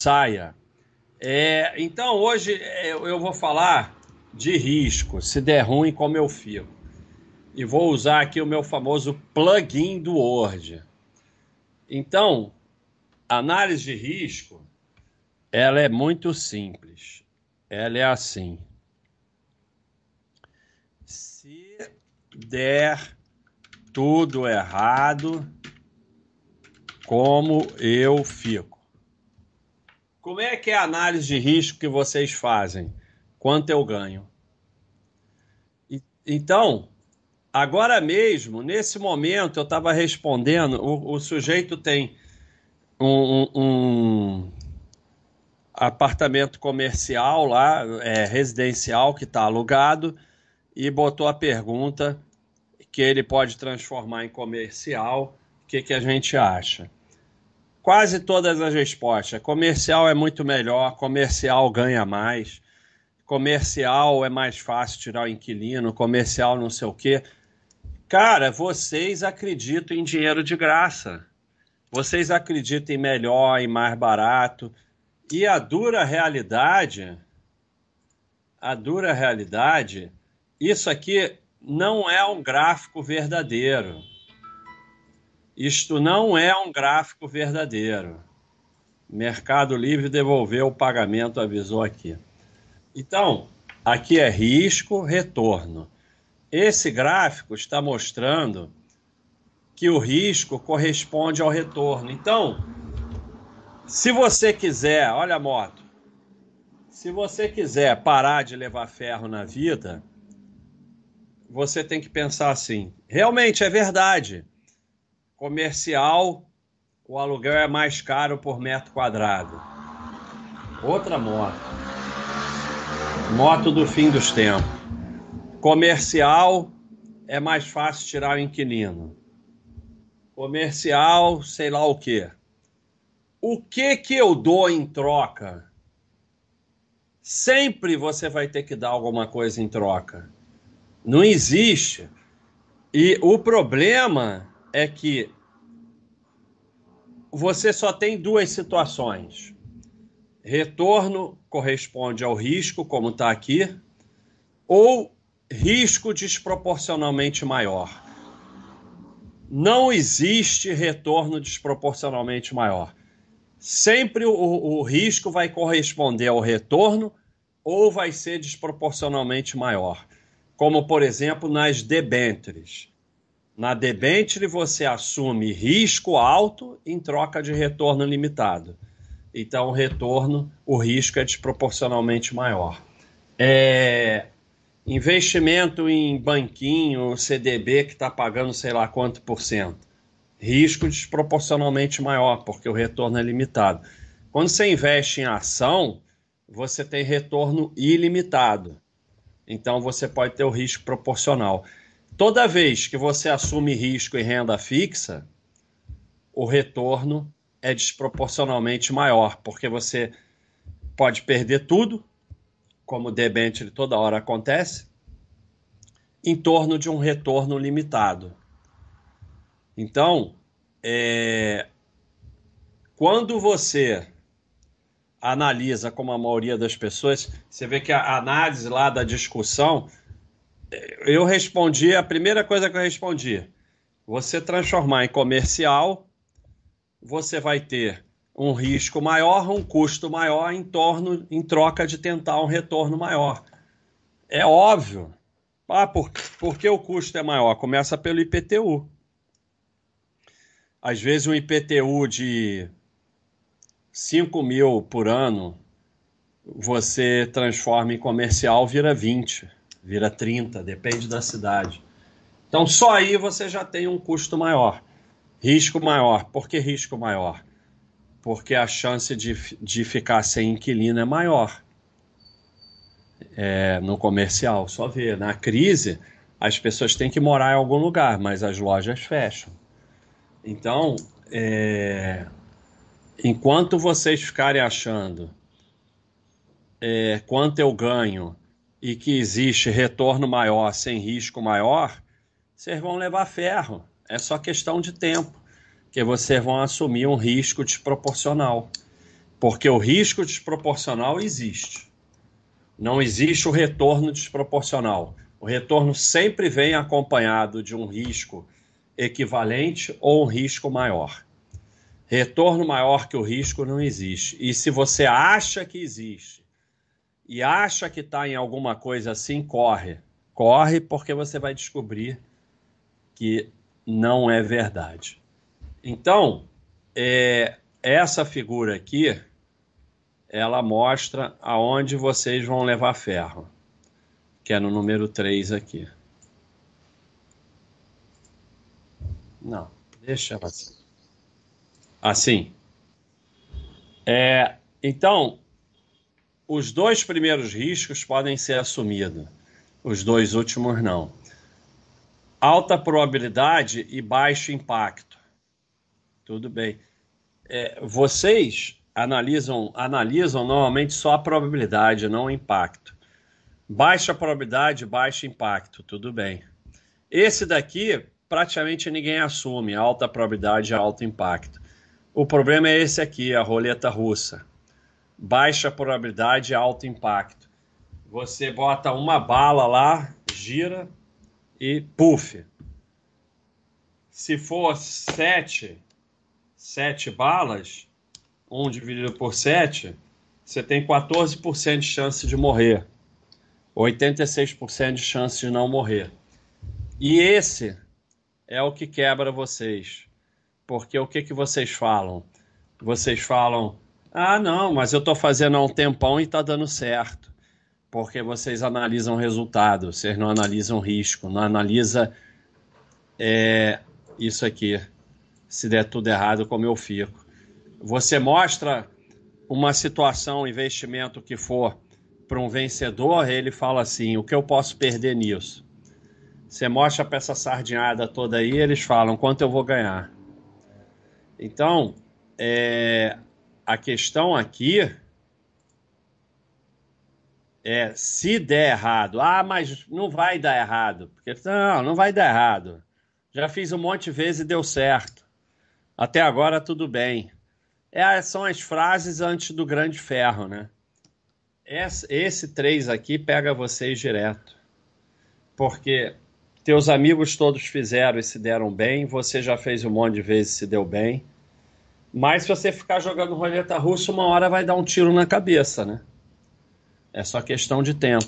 saia. É, então, hoje é, eu vou falar de risco, se der ruim, como eu fico. E vou usar aqui o meu famoso plugin do Word. Então, análise de risco, ela é muito simples. Ela é assim. Se der tudo errado, como eu fico? Como é que é a análise de risco que vocês fazem? Quanto eu ganho? E, então, agora mesmo, nesse momento, eu estava respondendo, o, o, sujeito tem um, um, um apartamento comercial lá, é, residencial, que está alugado, e botou a pergunta que ele pode transformar em comercial, o que, que a gente acha? Quase todas as respostas. Comercial é muito melhor, comercial ganha mais, comercial é mais fácil tirar o inquilino, comercial não sei o quê. Cara, vocês acreditam em dinheiro de graça. Vocês acreditam em melhor, em mais barato. E a dura realidade, a dura realidade, isso aqui não é um gráfico verdadeiro. Isto não é um gráfico verdadeiro. Mercado Livre devolveu o pagamento, avisou aqui. Então, aqui é risco, retorno. Esse gráfico está mostrando que o risco corresponde ao retorno. Então, se você quiser, olha a moto. Se você quiser parar de levar ferro na vida, você tem que pensar assim: realmente é verdade Comercial, o aluguel é mais caro por metro quadrado. Outra moto. Moto do fim dos tempos. Comercial, é mais fácil tirar o inquilino. Comercial, sei lá o quê. O que que eu dou em troca? Sempre você vai ter que dar alguma coisa em troca. Não existe. E o problema é que você só tem duas situações. Retorno corresponde ao risco, como está aqui, ou risco desproporcionalmente maior. Não existe retorno desproporcionalmente maior. Sempre o, o risco vai corresponder ao retorno ou vai ser desproporcionalmente maior. Como, por exemplo, nas debêntures. Na debenture você assume risco alto em troca de retorno limitado. Então o retorno, o risco é desproporcionalmente maior. É, investimento em banquinho, CDB que está pagando sei lá quanto por cento. Risco desproporcionalmente maior, porque o retorno é limitado. Quando você investe em ação, você tem retorno ilimitado. Então você pode ter o risco proporcional. Toda vez que você assume risco em renda fixa, o retorno é desproporcionalmente maior, porque você pode perder tudo, como o toda hora acontece, em torno de um retorno limitado. Então, é... quando você analisa, como a maioria das pessoas, você vê que a análise lá da discussão eu respondi, a primeira coisa que eu respondi, você transformar em comercial, você vai ter um risco maior, um custo maior em torno, em troca de tentar um retorno maior. É óbvio. Ah, por, por que o custo é maior? Começa pelo IPTU. Às vezes um IPTU de 5 mil por ano, você transforma em comercial, vira 20 vira 30, depende da cidade. Então só aí você já tem um custo maior, risco maior. Por que risco maior? Porque a chance de, de ficar sem inquilino é maior. É, no comercial, só ver. Na crise, as pessoas têm que morar em algum lugar, mas as lojas fecham. Então, é, enquanto vocês ficarem achando é, quanto eu ganho e que existe retorno maior sem risco maior, vocês vão levar ferro. É só questão de tempo que vocês vão assumir um risco desproporcional. Porque o risco desproporcional existe. Não existe o retorno desproporcional. O retorno sempre vem acompanhado de um risco equivalente ou um risco maior. Retorno maior que o risco não existe. E se você acha que existe e acha que está em alguma coisa assim, corre. Corre porque você vai descobrir que não é verdade. Então, é, essa figura aqui, ela mostra aonde vocês vão levar ferro, que é no número 3 aqui. Não, deixa assim. Assim. É, então, os dois primeiros riscos podem ser assumidos, os dois últimos não. Alta probabilidade e baixo impacto. Tudo bem. É, vocês analisam, analisam normalmente só a probabilidade, não o impacto. Baixa probabilidade, baixo impacto. Tudo bem. Esse daqui praticamente ninguém assume, alta probabilidade e alto impacto. O problema é esse aqui, a roleta russa. Baixa probabilidade alto impacto. Você bota uma bala lá, gira e puff. Se for sete, sete balas, 1 dividido por 7, você tem 14% de chance de morrer. 86% de chance de não morrer. E esse é o que quebra vocês. Porque o que, que vocês falam? Vocês falam, ah, não, mas eu estou fazendo há um tempão e está dando certo. Porque vocês analisam resultado, vocês não analisam risco, não analisa é, isso aqui. Se der tudo errado, como eu fico. Você mostra uma situação, um investimento que for para um vencedor, ele fala assim: o que eu posso perder nisso? Você mostra para essa sardinhada toda aí, eles falam quanto eu vou ganhar. Então, é, a questão aqui é se der errado. Ah, mas não vai dar errado. Porque, não, não vai dar errado. Já fiz um monte de vezes e deu certo. Até agora tudo bem. É, são as frases antes do grande ferro, né? Esse, esse três aqui pega vocês direto. Porque teus amigos todos fizeram e se deram bem, você já fez um monte de vezes e se deu bem. Mas se você ficar jogando roleta russa, uma hora vai dar um tiro na cabeça, né? É só questão de tempo.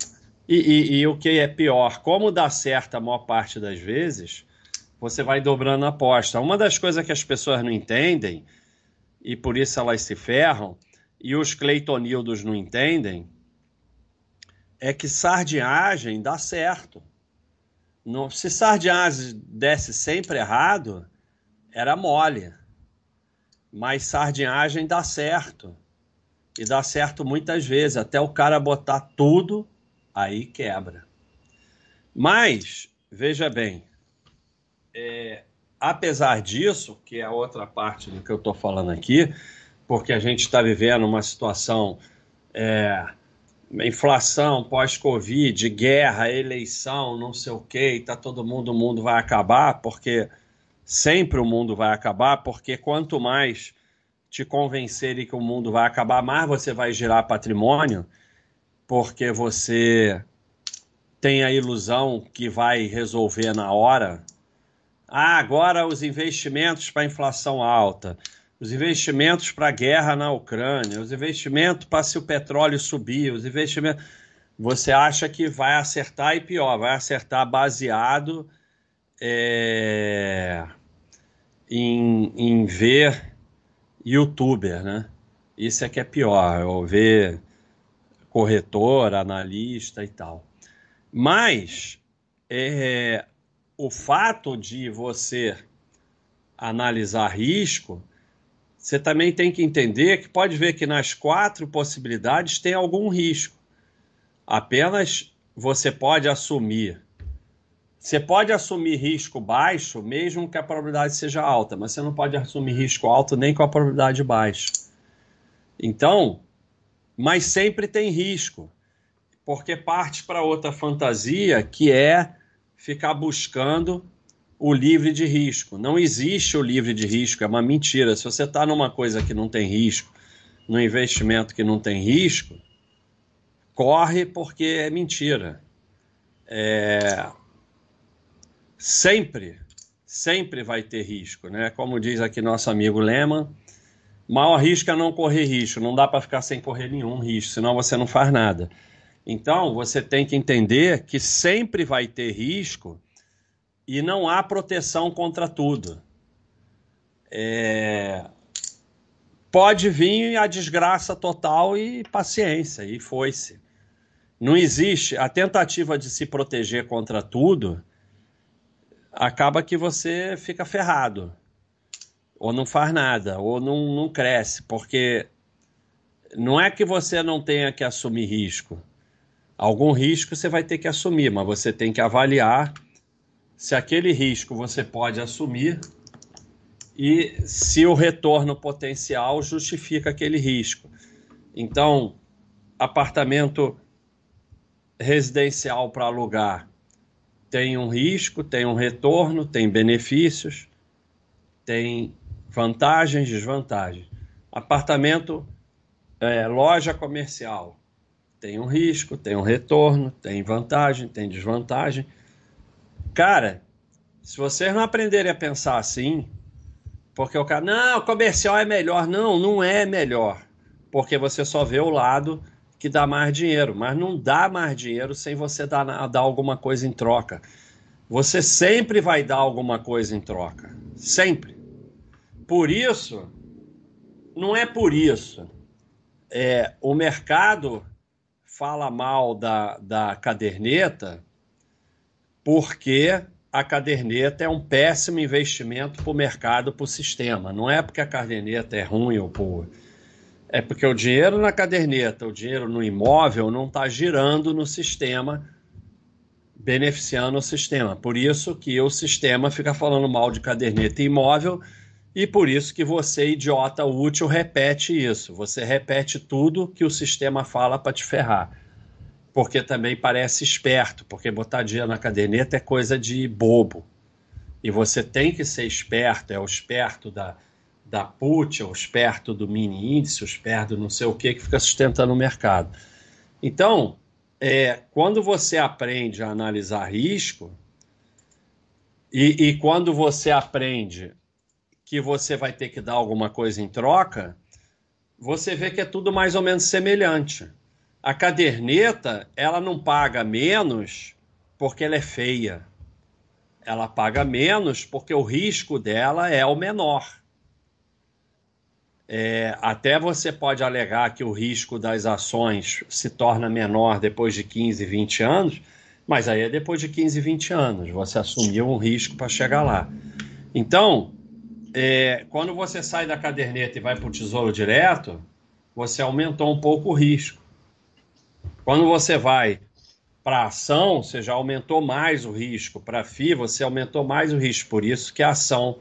E, e, e o que é pior, como dá certo a maior parte das vezes, você vai dobrando a aposta. Uma das coisas que as pessoas não entendem, e por isso elas se ferram, e os Cleitonildos não entendem, é que sardinhagem dá certo. Não, se sardinhagem desse sempre errado, era mole. Mas sardinhagem dá certo. E dá certo muitas vezes, até o cara botar tudo, aí quebra. Mas, veja bem, é, apesar disso, que é outra parte do que eu estou falando aqui, porque a gente está vivendo uma situação é, inflação pós-Covid, guerra, eleição, não sei o que, está todo mundo, o mundo vai acabar, porque sempre o mundo vai acabar, porque quanto mais te convencerem que o mundo vai acabar, mais você vai gerar patrimônio, porque você tem a ilusão que vai resolver na hora. Ah, agora os investimentos para inflação alta os investimentos para a guerra na Ucrânia, os investimentos para se o petróleo subir, os investimentos. Você acha que vai acertar e pior, vai acertar baseado é, em, em ver youtuber, né? Isso é que é pior, ou ver corretor, analista e tal. Mas é, o fato de você analisar risco você também tem que entender que pode ver que nas quatro possibilidades tem algum risco. Apenas você pode assumir. Você pode assumir risco baixo, mesmo que a probabilidade seja alta, mas você não pode assumir risco alto nem com a probabilidade baixa. Então, mas sempre tem risco, porque parte para outra fantasia que é ficar buscando o livre de risco. Não existe o livre de risco, é uma mentira. Se você está numa coisa que não tem risco, no investimento que não tem risco, corre porque é mentira. É... Sempre, sempre vai ter risco, né? Como diz aqui nosso amigo Lehman, mal arrisca não correr risco, não dá para ficar sem correr nenhum risco, senão você não faz nada. Então, você tem que entender que sempre vai ter risco e não há proteção contra tudo. É... Pode vir a desgraça total e paciência, e foi-se. Não existe a tentativa de se proteger contra tudo, acaba que você fica ferrado, ou não faz nada, ou não, não cresce, porque não é que você não tenha que assumir risco. Algum risco você vai ter que assumir, mas você tem que avaliar se aquele risco você pode assumir e se o retorno potencial justifica aquele risco. Então, apartamento residencial para alugar tem um risco, tem um retorno, tem benefícios, tem vantagens, desvantagens. Apartamento, é, loja comercial, tem um risco, tem um retorno, tem vantagem, tem desvantagem. Cara, se vocês não aprenderem a pensar assim, porque o cara, não, comercial é melhor. Não, não é melhor. Porque você só vê o lado que dá mais dinheiro, mas não dá mais dinheiro sem você dar, dar alguma coisa em troca. Você sempre vai dar alguma coisa em troca. Sempre. Por isso, não é por isso. É, o mercado fala mal da, da caderneta porque a caderneta é um péssimo investimento para o mercado, para o sistema. Não é porque a caderneta é ruim ou boa. É porque o dinheiro na caderneta, o dinheiro no imóvel não está girando no sistema, beneficiando o sistema. Por isso que o sistema fica falando mal de caderneta imóvel e por isso que você, idiota útil, repete isso. Você repete tudo que o sistema fala para te ferrar. Porque também parece esperto, porque botar dinheiro na caderneta é coisa de bobo. E você tem que ser esperto, é o esperto da, da put, os perto do mini índice, os perto do não sei o que, que fica sustentando o mercado. Então, é, quando você aprende a analisar risco, e, e quando você aprende que você vai ter que dar alguma coisa em troca, você vê que é tudo mais ou menos semelhante. A caderneta, ela não paga menos porque ela é feia. Ela paga menos porque o risco dela é o menor. É, até você pode alegar que o risco das ações se torna menor depois de 15, 20 anos, mas aí é depois de 15, 20 anos. Você assumiu um risco para chegar lá. Então, é, quando você sai da caderneta e vai para o tesouro direto, você aumentou um pouco o risco. Quando você vai para ação, você já aumentou mais o risco. Para a FI, você aumentou mais o risco. Por isso que a ação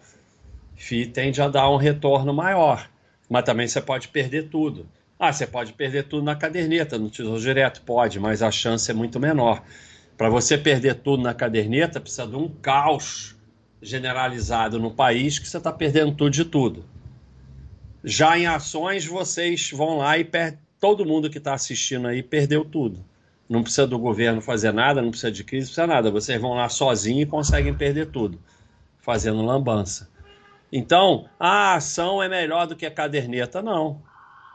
FI tende a dar um retorno maior mas também você pode perder tudo. Ah, você pode perder tudo na caderneta, no Tesouro Direto? Pode, mas a chance é muito menor. Para você perder tudo na caderneta, precisa de um caos generalizado no país que você está perdendo tudo de tudo. Já em ações, vocês vão lá e. Todo mundo que está assistindo aí perdeu tudo. Não precisa do governo fazer nada, não precisa de crise, não precisa nada. Vocês vão lá sozinhos e conseguem perder tudo, fazendo lambança. Então, a ação é melhor do que a caderneta. Não,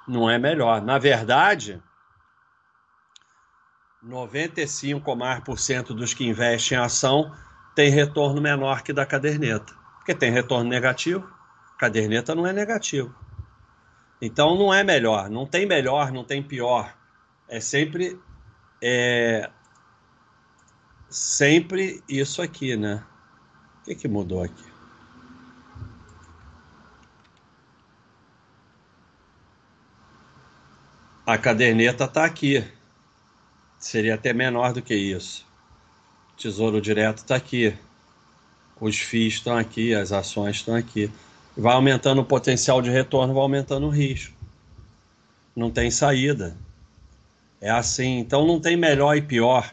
não é melhor. Na verdade, 95% dos que investem em ação tem retorno menor que da caderneta. Porque tem retorno negativo, caderneta não é negativo. Então não é melhor, não tem melhor, não tem pior. É sempre é sempre isso aqui, né? O que, que mudou aqui? A caderneta está aqui. Seria até menor do que isso. Tesouro Direto está aqui. Os FIIs estão aqui, as ações estão aqui. Vai aumentando o potencial de retorno, vai aumentando o risco. Não tem saída. É assim. Então não tem melhor e pior.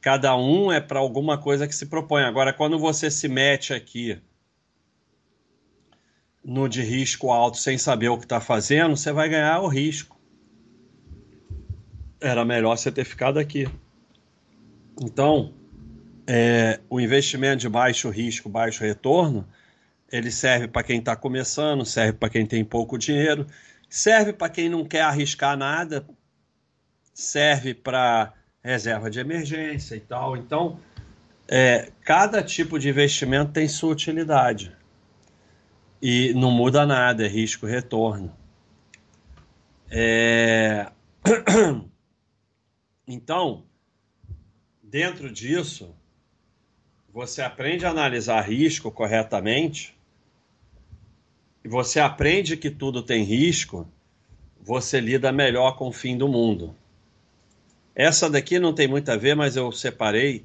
Cada um é para alguma coisa que se propõe. Agora, quando você se mete aqui no de risco alto sem saber o que está fazendo, você vai ganhar o risco. Era melhor você ter ficado aqui. Então, é, o investimento de baixo risco, baixo retorno, ele serve para quem está começando, serve para quem tem pouco dinheiro, serve para quem não quer arriscar nada, serve para reserva de emergência e tal. Então, é, cada tipo de investimento tem sua utilidade e não muda nada, é risco-retorno. É... Então, dentro disso, você aprende a analisar risco corretamente, e você aprende que tudo tem risco, você lida melhor com o fim do mundo. Essa daqui não tem muito a ver, mas eu separei.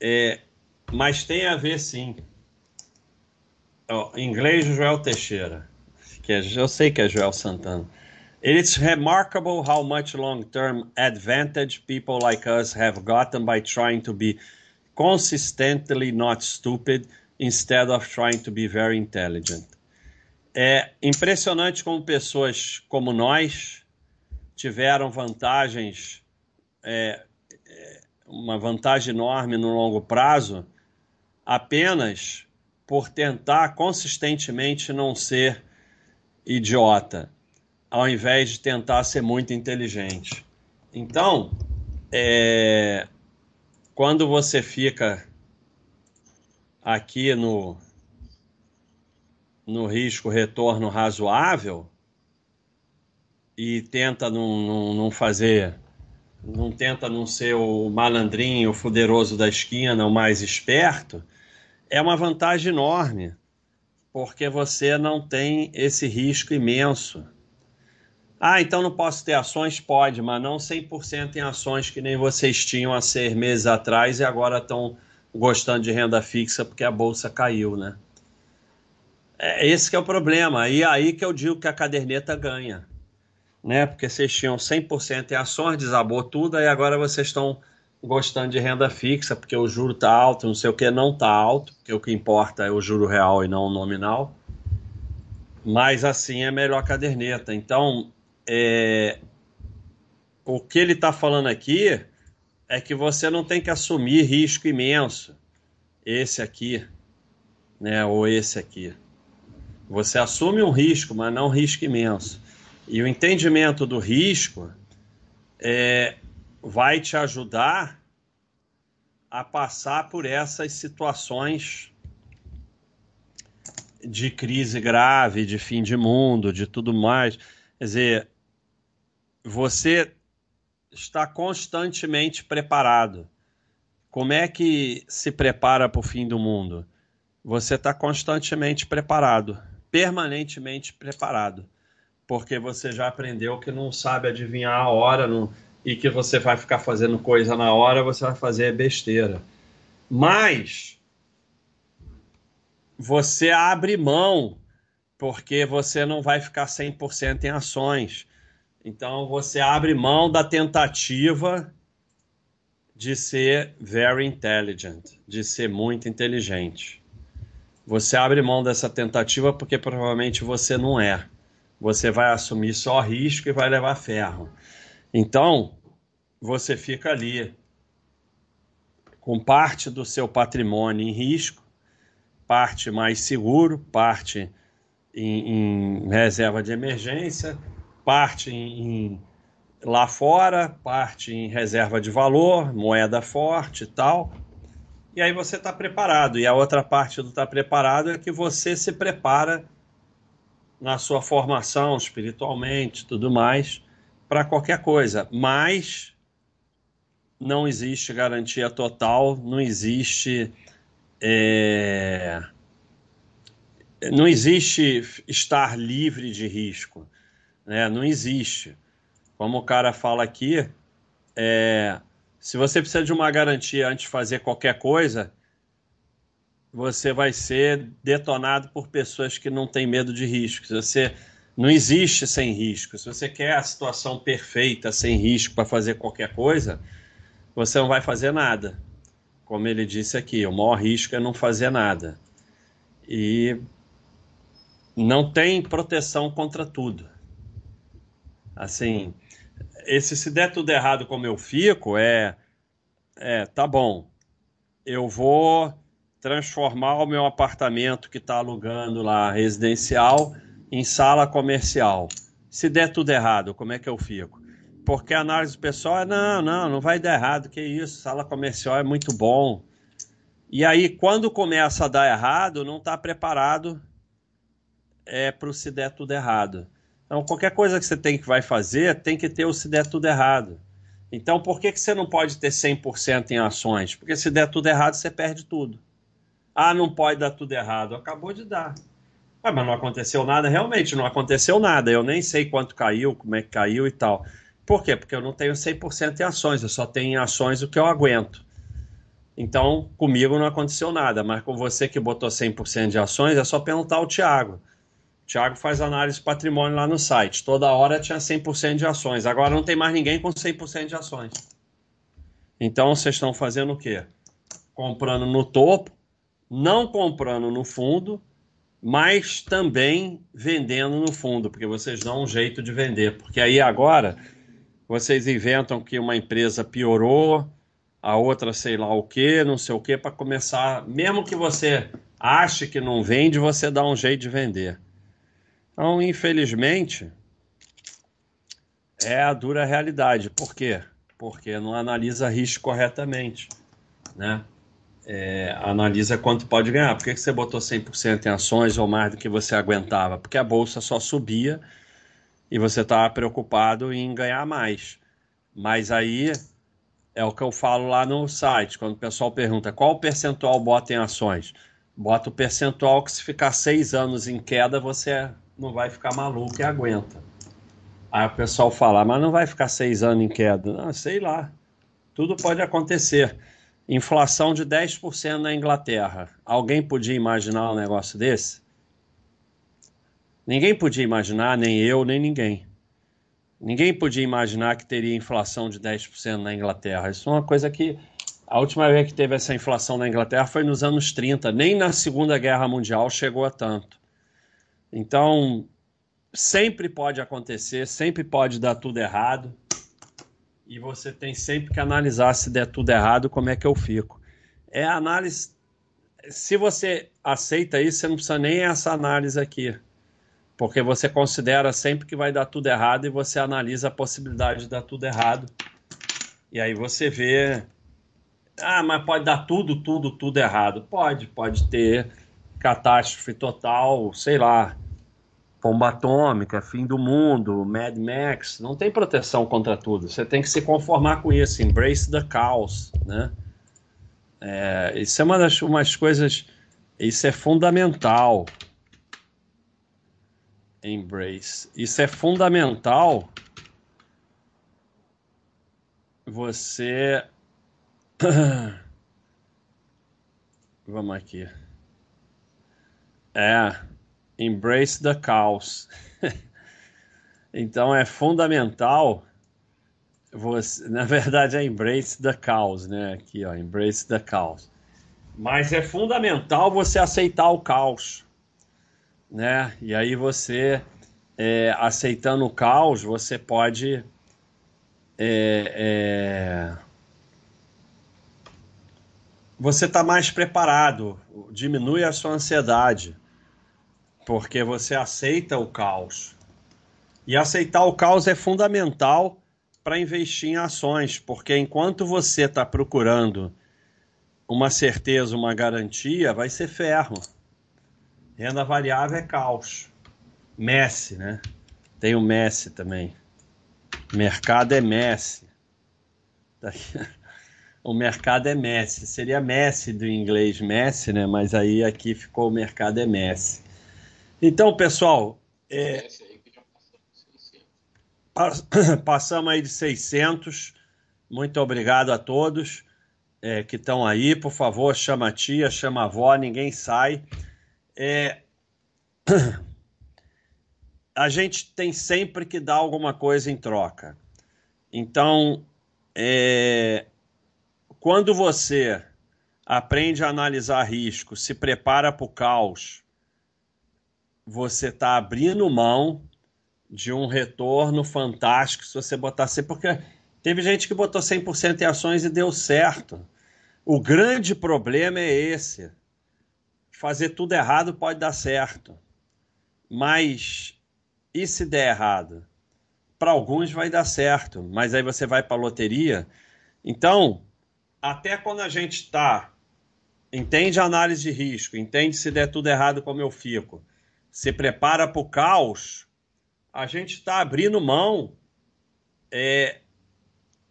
É, mas tem a ver sim. Oh, em inglês, Joel Teixeira. Que é, eu sei que é Joel Santana. It's remarkable how much long-term advantage people like us have gotten by trying to be consistently not stupid instead of trying to be very intelligent. É impressionante como pessoas como nós tiveram vantagens, é, é, uma vantagem enorme no longo prazo, apenas por tentar consistentemente não ser idiota ao invés de tentar ser muito inteligente. Então, é, quando você fica aqui no, no risco retorno razoável e tenta não, não, não fazer, não tenta não ser o malandrinho, o fuderoso da esquina, o mais esperto, é uma vantagem enorme, porque você não tem esse risco imenso ah, então não posso ter ações? Pode, mas não 100% em ações que nem vocês tinham há seis meses atrás e agora estão gostando de renda fixa porque a bolsa caiu, né? É esse que é o problema. E aí que eu digo que a caderneta ganha, né? Porque vocês tinham 100% em ações, desabou tudo, e agora vocês estão gostando de renda fixa porque o juro está alto, não sei o que, não está alto, porque o que importa é o juro real e não o nominal. Mas assim é melhor a caderneta. Então, é, o que ele está falando aqui é que você não tem que assumir risco imenso. Esse aqui, né, ou esse aqui. Você assume um risco, mas não um risco imenso. E o entendimento do risco é, vai te ajudar a passar por essas situações de crise grave, de fim de mundo, de tudo mais. Quer dizer, você está constantemente preparado. Como é que se prepara para o fim do mundo? Você está constantemente preparado, permanentemente preparado, porque você já aprendeu que não sabe adivinhar a hora não, e que você vai ficar fazendo coisa na hora, você vai fazer besteira. Mas você abre mão, porque você não vai ficar 100% em ações então você abre mão da tentativa de ser very intelligent, de ser muito inteligente. Você abre mão dessa tentativa porque provavelmente você não é. Você vai assumir só risco e vai levar ferro. Então, você fica ali com parte do seu patrimônio em risco, parte mais seguro, parte em, em reserva de emergência, parte em, lá fora, parte em reserva de valor, moeda forte e tal. E aí você está preparado. E a outra parte do estar tá preparado é que você se prepara na sua formação espiritualmente, tudo mais, para qualquer coisa. Mas não existe garantia total, não existe. É... Não existe estar livre de risco né? Não existe. Como o cara fala aqui, é, se você precisa de uma garantia antes de fazer qualquer coisa, você vai ser detonado por pessoas que não têm medo de risco. Você não existe sem risco. Se você quer a situação perfeita, sem risco para fazer qualquer coisa, você não vai fazer nada. Como ele disse aqui, o maior risco é não fazer nada. E não tem proteção contra tudo. Assim, esse se der tudo errado como eu fico, é, é tá bom. Eu vou transformar o meu apartamento que está alugando lá residencial em sala comercial. Se der tudo errado, como é que eu fico? Porque a análise pessoal é não, não, não vai dar errado, que isso, sala comercial é muito bom. E aí, quando começa a dar errado, não está preparado é, para o se der tudo errado. Então, qualquer coisa que você tem que vai fazer, tem que ter o se der tudo errado. Então, por que, que você não pode ter 100% em ações? Porque se der tudo errado, você perde tudo. Ah, não pode dar tudo errado. Acabou de dar. Ah, mas não aconteceu nada? Realmente, não aconteceu nada. Eu nem sei quanto caiu, como é que caiu e tal. Por quê? Porque eu não tenho 100% em ações. Eu só tenho em ações o que eu aguento. Então, comigo não aconteceu nada. Mas com você que botou 100% de ações, é só perguntar ao Thiago. O Thiago faz análise de patrimônio lá no site. Toda hora tinha 100% de ações. Agora não tem mais ninguém com 100% de ações. Então vocês estão fazendo o quê? Comprando no topo, não comprando no fundo, mas também vendendo no fundo, porque vocês dão um jeito de vender. Porque aí agora vocês inventam que uma empresa piorou, a outra sei lá o que, não sei o que, para começar. Mesmo que você ache que não vende, você dá um jeito de vender. Então, infelizmente, é a dura realidade. Por quê? Porque não analisa risco corretamente, né? É, analisa quanto pode ganhar. Por que, que você botou 100% em ações ou mais do que você aguentava? Porque a bolsa só subia e você estava preocupado em ganhar mais. Mas aí é o que eu falo lá no site, quando o pessoal pergunta qual percentual bota em ações. Bota o percentual que se ficar seis anos em queda, você não vai ficar maluco e aguenta. Aí o pessoal fala, mas não vai ficar seis anos em queda. Não, sei lá. Tudo pode acontecer. Inflação de 10% na Inglaterra. Alguém podia imaginar um negócio desse? Ninguém podia imaginar, nem eu, nem ninguém. Ninguém podia imaginar que teria inflação de 10% na Inglaterra. Isso é uma coisa que. A última vez que teve essa inflação na Inglaterra foi nos anos 30. Nem na Segunda Guerra Mundial chegou a tanto. Então, sempre pode acontecer, sempre pode dar tudo errado. E você tem sempre que analisar se der tudo errado, como é que eu fico. É análise. Se você aceita isso, você não precisa nem essa análise aqui. Porque você considera sempre que vai dar tudo errado e você analisa a possibilidade de dar tudo errado. E aí você vê. Ah, mas pode dar tudo, tudo, tudo errado. Pode, pode ter catástrofe total, sei lá, bomba atômica, fim do mundo, Mad Max, não tem proteção contra tudo. Você tem que se conformar com isso, embrace the chaos, né? É, isso é uma das umas coisas, isso é fundamental. Embrace. Isso é fundamental. Você. Vamos aqui. É. Embrace the chaos. então é fundamental você, na verdade é embrace the chaos, né? Aqui, ó, embrace the chaos. Mas é fundamental você aceitar o caos, né? E aí você é, aceitando o caos, você pode é, é, você está mais preparado, diminui a sua ansiedade porque você aceita o caos. E aceitar o caos é fundamental para investir em ações, porque enquanto você está procurando uma certeza, uma garantia, vai ser ferro. Renda variável é caos. Messi, né? Tem o Messi também. Mercado é Messi. O mercado é Messi. Seria Messi do inglês Messi, né? Mas aí aqui ficou o mercado é Messi. Então, pessoal, é, passamos aí de 600. Muito obrigado a todos é, que estão aí. Por favor, chama a tia, chama a avó, ninguém sai. É... A gente tem sempre que dar alguma coisa em troca. Então, é... quando você aprende a analisar risco, se prepara para o caos você está abrindo mão de um retorno fantástico se você botar 100%, porque teve gente que botou 100% em ações e deu certo. O grande problema é esse. Fazer tudo errado pode dar certo. Mas e se der errado? Para alguns vai dar certo, mas aí você vai para a loteria. Então, até quando a gente está, entende a análise de risco, entende se der tudo errado como eu fico, se prepara para o caos, a gente está abrindo mão é,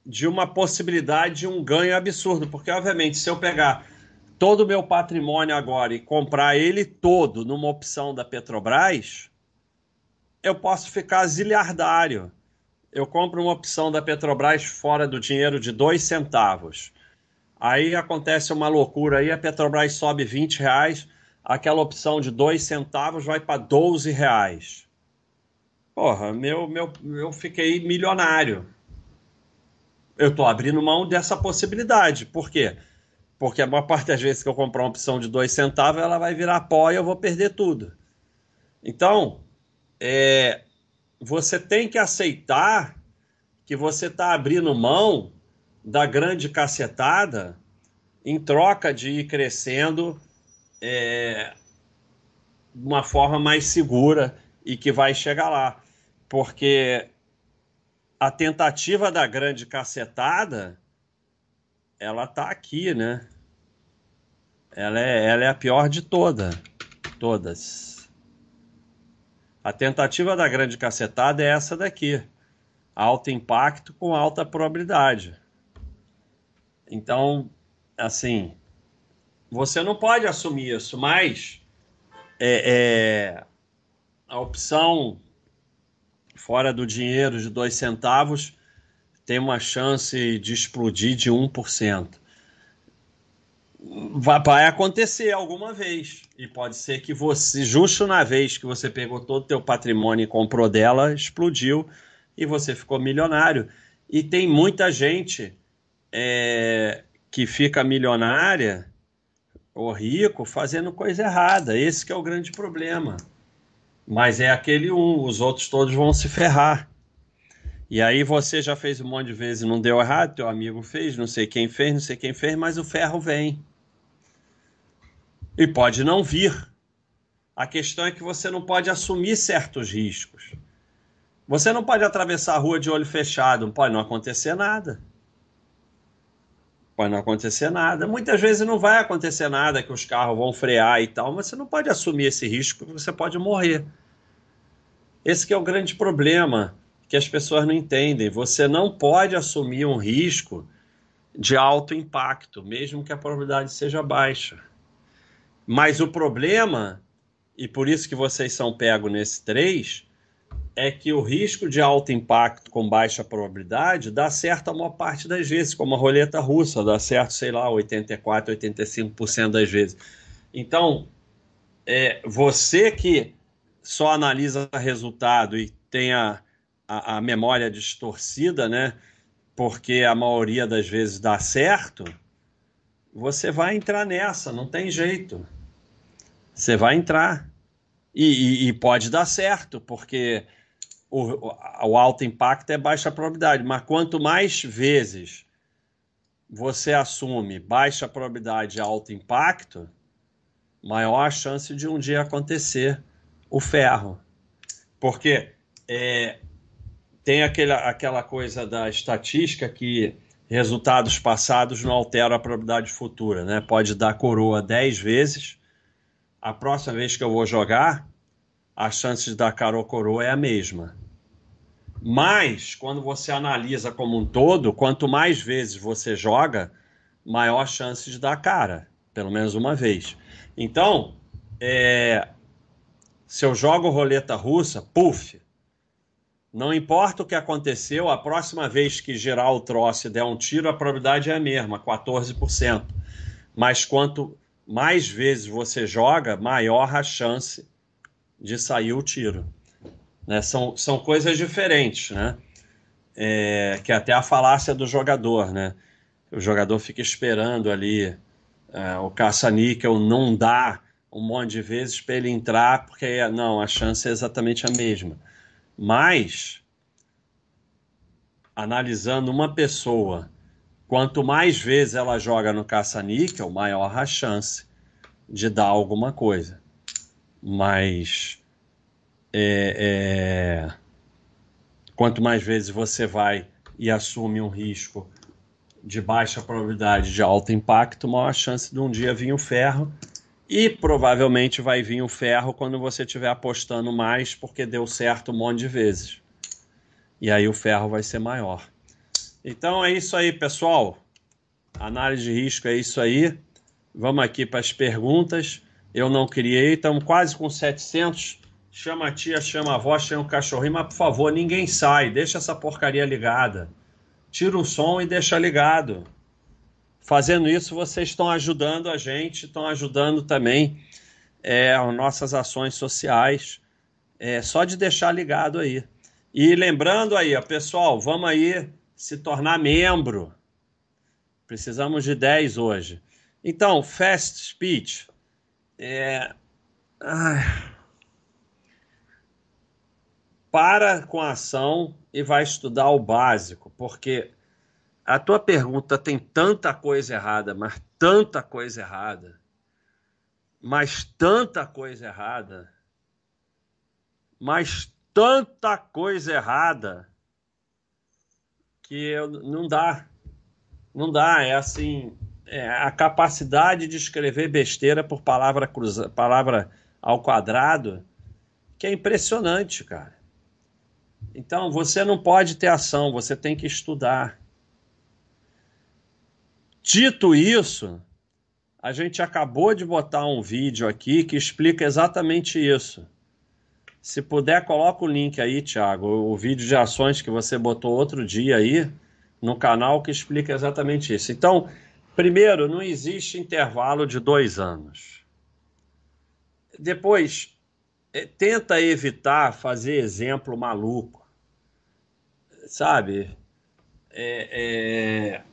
de uma possibilidade de um ganho absurdo, porque obviamente se eu pegar todo o meu patrimônio agora e comprar ele todo numa opção da Petrobras, eu posso ficar ziliardário. Eu compro uma opção da Petrobras fora do dinheiro de dois centavos. Aí acontece uma loucura aí, a Petrobras sobe 20 reais, aquela opção de dois centavos vai para 12 reais. Porra, meu, meu, eu fiquei milionário. Eu estou abrindo mão dessa possibilidade. Por quê? Porque a maior parte das vezes que eu comprar uma opção de dois centavos, ela vai virar pó e eu vou perder tudo. Então, é, você tem que aceitar que você está abrindo mão da grande cacetada em troca de ir crescendo é, uma forma mais segura e que vai chegar lá. Porque a tentativa da grande cacetada ela tá aqui, né? Ela é, ela é a pior de toda, todas. A tentativa da grande cacetada é essa daqui. Alto impacto com alta probabilidade. Então, assim, você não pode assumir isso, mas é, é, a opção fora do dinheiro de dois centavos tem uma chance de explodir de 1%. Vai, vai acontecer alguma vez. E pode ser que você, justo na vez que você pegou todo o teu patrimônio e comprou dela, explodiu e você ficou milionário. E tem muita gente é, que fica milionária ou rico fazendo coisa errada. Esse é o grande problema. Mas é aquele um, os outros todos vão se ferrar. E aí você já fez um monte de vezes e não deu errado, teu amigo fez, não sei quem fez, não sei quem fez, mas o ferro vem. E pode não vir. A questão é que você não pode assumir certos riscos. Você não pode atravessar a rua de olho fechado, pode não acontecer nada. Pode não acontecer nada. Muitas vezes não vai acontecer nada, que os carros vão frear e tal, mas você não pode assumir esse risco, porque você pode morrer. Esse que é o grande problema que as pessoas não entendem. Você não pode assumir um risco de alto impacto, mesmo que a probabilidade seja baixa. Mas o problema, e por isso que vocês são pegos nesse 3, é que o risco de alto impacto com baixa probabilidade dá certo a maior parte das vezes, como a roleta russa, dá certo, sei lá, 84, 85% das vezes. Então, é, você que só analisa resultado e tem a, a, a memória distorcida, né? Porque a maioria das vezes dá certo, você vai entrar nessa, não tem jeito. Você vai entrar. E, e, e pode dar certo, porque o, o, alto impacto é baixa probabilidade. Mas quanto mais vezes você assume baixa probabilidade e alto impacto, maior a chance de um dia acontecer o ferro. Porque é, tem aquela, aquela coisa da estatística que resultados passados não alteram a probabilidade futura, né? Pode dar coroa 10 vezes. A próxima vez que eu vou jogar, a chance de dar cara ou coroa é a mesma. Mas, quando você analisa como um todo, quanto mais vezes você joga, maior chance de dar cara, pelo menos uma vez. Então, é, se eu jogo roleta russa, puf, não importa o que aconteceu, a próxima vez que girar o troço e der um tiro, a probabilidade é a mesma, 14%. Mas quanto mais vezes você joga, maior a chance de sair o tiro. Né? São, são coisas diferentes, né? É, que é até a falácia do jogador, né? O jogador fica esperando ali é, o caça-níquel não dá um monte de vezes para ele entrar, porque não, a chance é exatamente a mesma. Mas, analisando uma pessoa, quanto mais vezes ela joga no caça-níquel, maior a chance de dar alguma coisa. Mas, é, é, quanto mais vezes você vai e assume um risco de baixa probabilidade de alto impacto, maior a chance de um dia vir o ferro e provavelmente vai vir o ferro quando você estiver apostando mais, porque deu certo um monte de vezes. E aí o ferro vai ser maior. Então é isso aí, pessoal. Análise de risco é isso aí. Vamos aqui para as perguntas. Eu não criei, estamos quase com 700. Chama a tia, chama a avó, chama o cachorrinho, mas por favor, ninguém sai, deixa essa porcaria ligada. Tira o som e deixa ligado. Fazendo isso, vocês estão ajudando a gente, estão ajudando também é, as nossas ações sociais. É, só de deixar ligado aí. E lembrando aí, ó, pessoal, vamos aí se tornar membro. Precisamos de 10 hoje. Então, Fast Speech. É... Para com a ação e vai estudar o básico, porque a tua pergunta tem tanta coisa errada, mas tanta coisa errada, mas tanta coisa errada, mas tanta coisa errada que eu, não dá, não dá. É assim, é a capacidade de escrever besteira por palavra cruza, palavra ao quadrado, que é impressionante, cara. Então você não pode ter ação, você tem que estudar. Dito isso, a gente acabou de botar um vídeo aqui que explica exatamente isso. Se puder, coloca o link aí, Thiago, o vídeo de ações que você botou outro dia aí no canal que explica exatamente isso. Então, primeiro, não existe intervalo de dois anos. Depois, tenta evitar fazer exemplo maluco. Sabe? É, é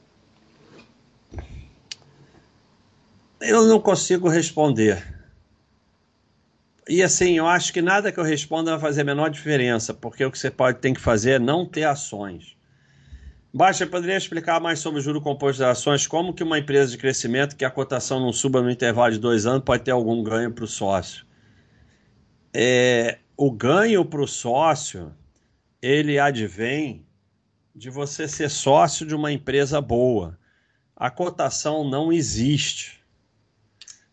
Eu não consigo responder. E assim, eu acho que nada que eu responda vai fazer a menor diferença, porque o que você pode tem que fazer é não ter ações. Baixa, poderia explicar mais sobre o juro composto das ações? Como que uma empresa de crescimento que a cotação não suba no intervalo de dois anos pode ter algum ganho para o sócio? É, o ganho para o sócio, ele advém de você ser sócio de uma empresa boa. A cotação não existe.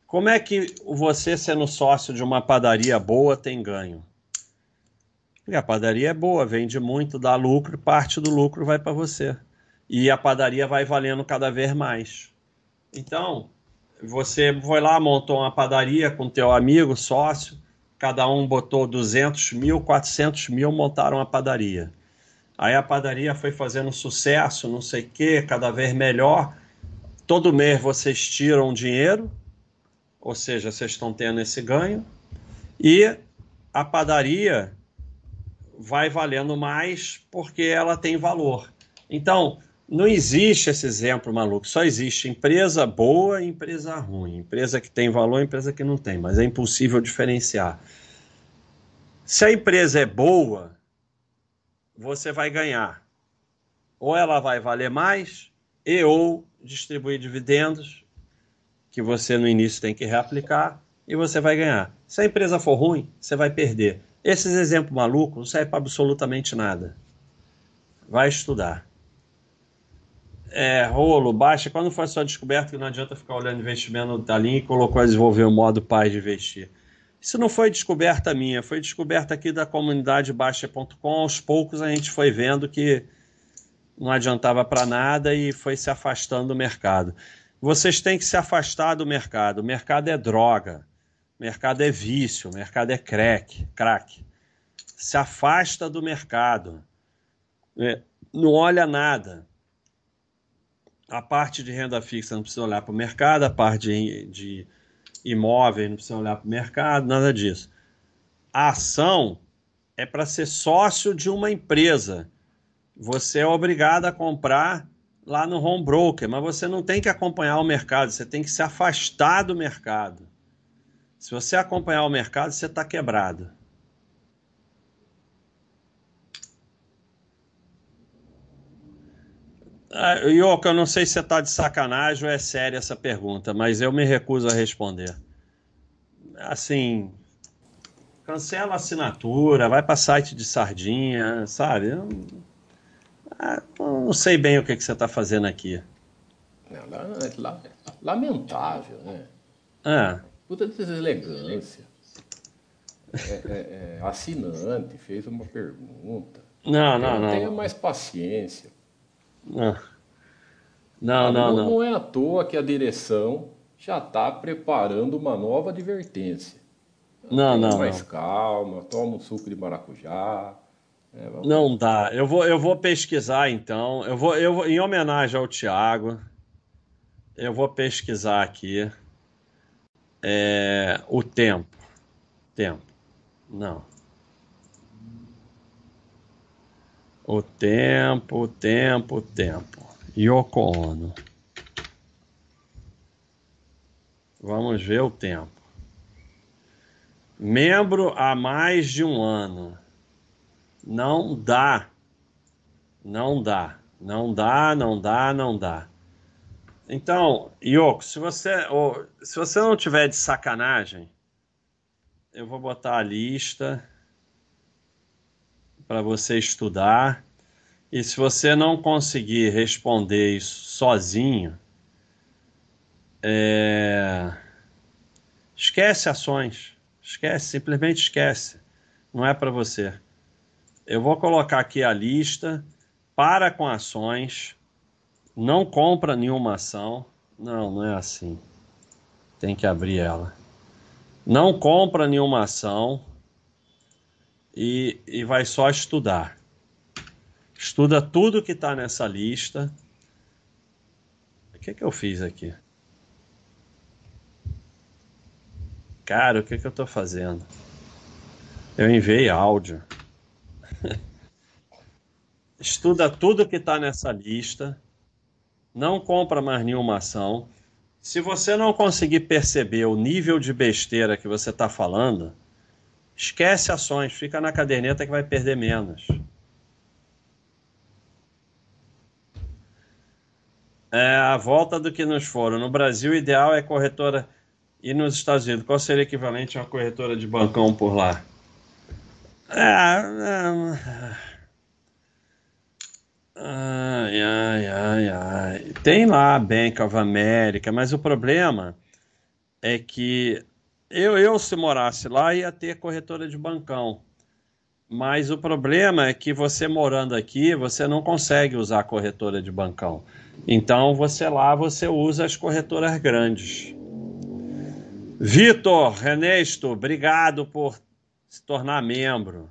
Como é que você, sendo sócio de uma padaria boa, tem ganho? Porque a padaria é boa, vende muito, dá lucro, parte do lucro vai para você. E a padaria vai valendo cada vez mais. Então, você foi lá, montou uma padaria com teu amigo, sócio, cada um botou 200 mil, 400 mil, montaram a padaria. Aí a padaria foi fazendo sucesso, não sei o quê, cada vez melhor. Todo mês vocês tiram dinheiro, ou seja, vocês estão tendo esse ganho, e a padaria vai valendo mais porque ela tem valor. Então, não existe esse exemplo maluco, só existe empresa boa e empresa ruim. Empresa que tem valor empresa que não tem, mas é impossível diferenciar. Se a empresa é boa, você vai ganhar. Ou ela vai valer mais, e ou distribuir dividendos, que você no início tem que reaplicar e você vai ganhar. Se a empresa for ruim, você vai perder. Esses exemplos malucos não servem para absolutamente nada. Vai estudar. É, rolo, baixa. Quando foi a sua descoberta que não adianta ficar olhando investimento da linha e colocou a desenvolver o modo pai de investir? Isso não foi descoberta minha, foi descoberta aqui da comunidade baixa.com. Aos poucos a gente foi vendo que não adiantava para nada e foi se afastando do mercado. Vocês têm que se afastar do mercado. O mercado é droga, o mercado é vício, o mercado é crack. crack. Se afasta do mercado. É, não olha nada. A parte de renda fixa não precisa olhar para o mercado, a parte de, imóveis não precisa olhar para o mercado, nada disso. A ação é para ser sócio de uma empresa. Você é obrigado a comprar lá no home broker, mas você não tem que acompanhar o mercado, você tem que se afastar do mercado. Se você acompanhar o mercado, você está quebrado. Ah, Ioco, eu não sei se você está de sacanagem ou é séria essa pergunta, mas eu me recuso a responder. Assim, cancela a assinatura, vai para site de sardinha, sabe? Eu, ah, eu não sei bem o que, que você está fazendo aqui. Lamentável, né? Ah. Puta deselegância. É, é, é, assinante fez uma pergunta. Não, não, não. Tenha mais paciência. Não. Não, não, não, não. É à toa que a direção já está preparando uma nova advertência. Não, não. mais não. calma, toma um suco de maracujá. É, não dá. Eu vou, eu vou pesquisar então. Eu vou, eu vou, em homenagem ao Tiago, eu vou pesquisar aqui é, o tempo. Tempo. Não. O tempo, o tempo, o tempo. Yoko Ono. Vamos ver o tempo. Membro há mais de um ano. Não dá. Não dá. Não dá, não dá, não dá. Então, Yoko, se você, se você não tiver de sacanagem, eu vou botar a lista para você estudar. E se você não conseguir responder isso sozinho, é... esquece ações. Esquece, simplesmente esquece. Não é para você. Eu vou colocar aqui a lista. Para com ações. Não compra nenhuma ação. Não, não é assim. Tem que abrir ela. Não compra nenhuma ação e, e vai só estudar. Estuda tudo que está nessa lista. O que, que eu fiz aqui? Cara, o que, que eu estou fazendo? Eu enviei áudio. Estuda tudo que está nessa lista. Não compra mais nenhuma ação. Se você não conseguir perceber o nível de besteira que você está falando, Esquece ações, fica na caderneta que vai perder menos. É a volta do que nos foram. No Brasil, o ideal é corretora. E nos Estados Unidos, qual seria equivalente a uma corretora de bancão por lá? É... Ai, ai, ai, ai. Tem lá a Bank of America, mas o problema é que eu, eu, se morasse lá, ia ter corretora de bancão. Mas o problema é que você morando aqui, você não consegue usar corretora de bancão. Então, você lá, você usa as corretoras grandes. Vitor, Renesto, obrigado por se tornar membro.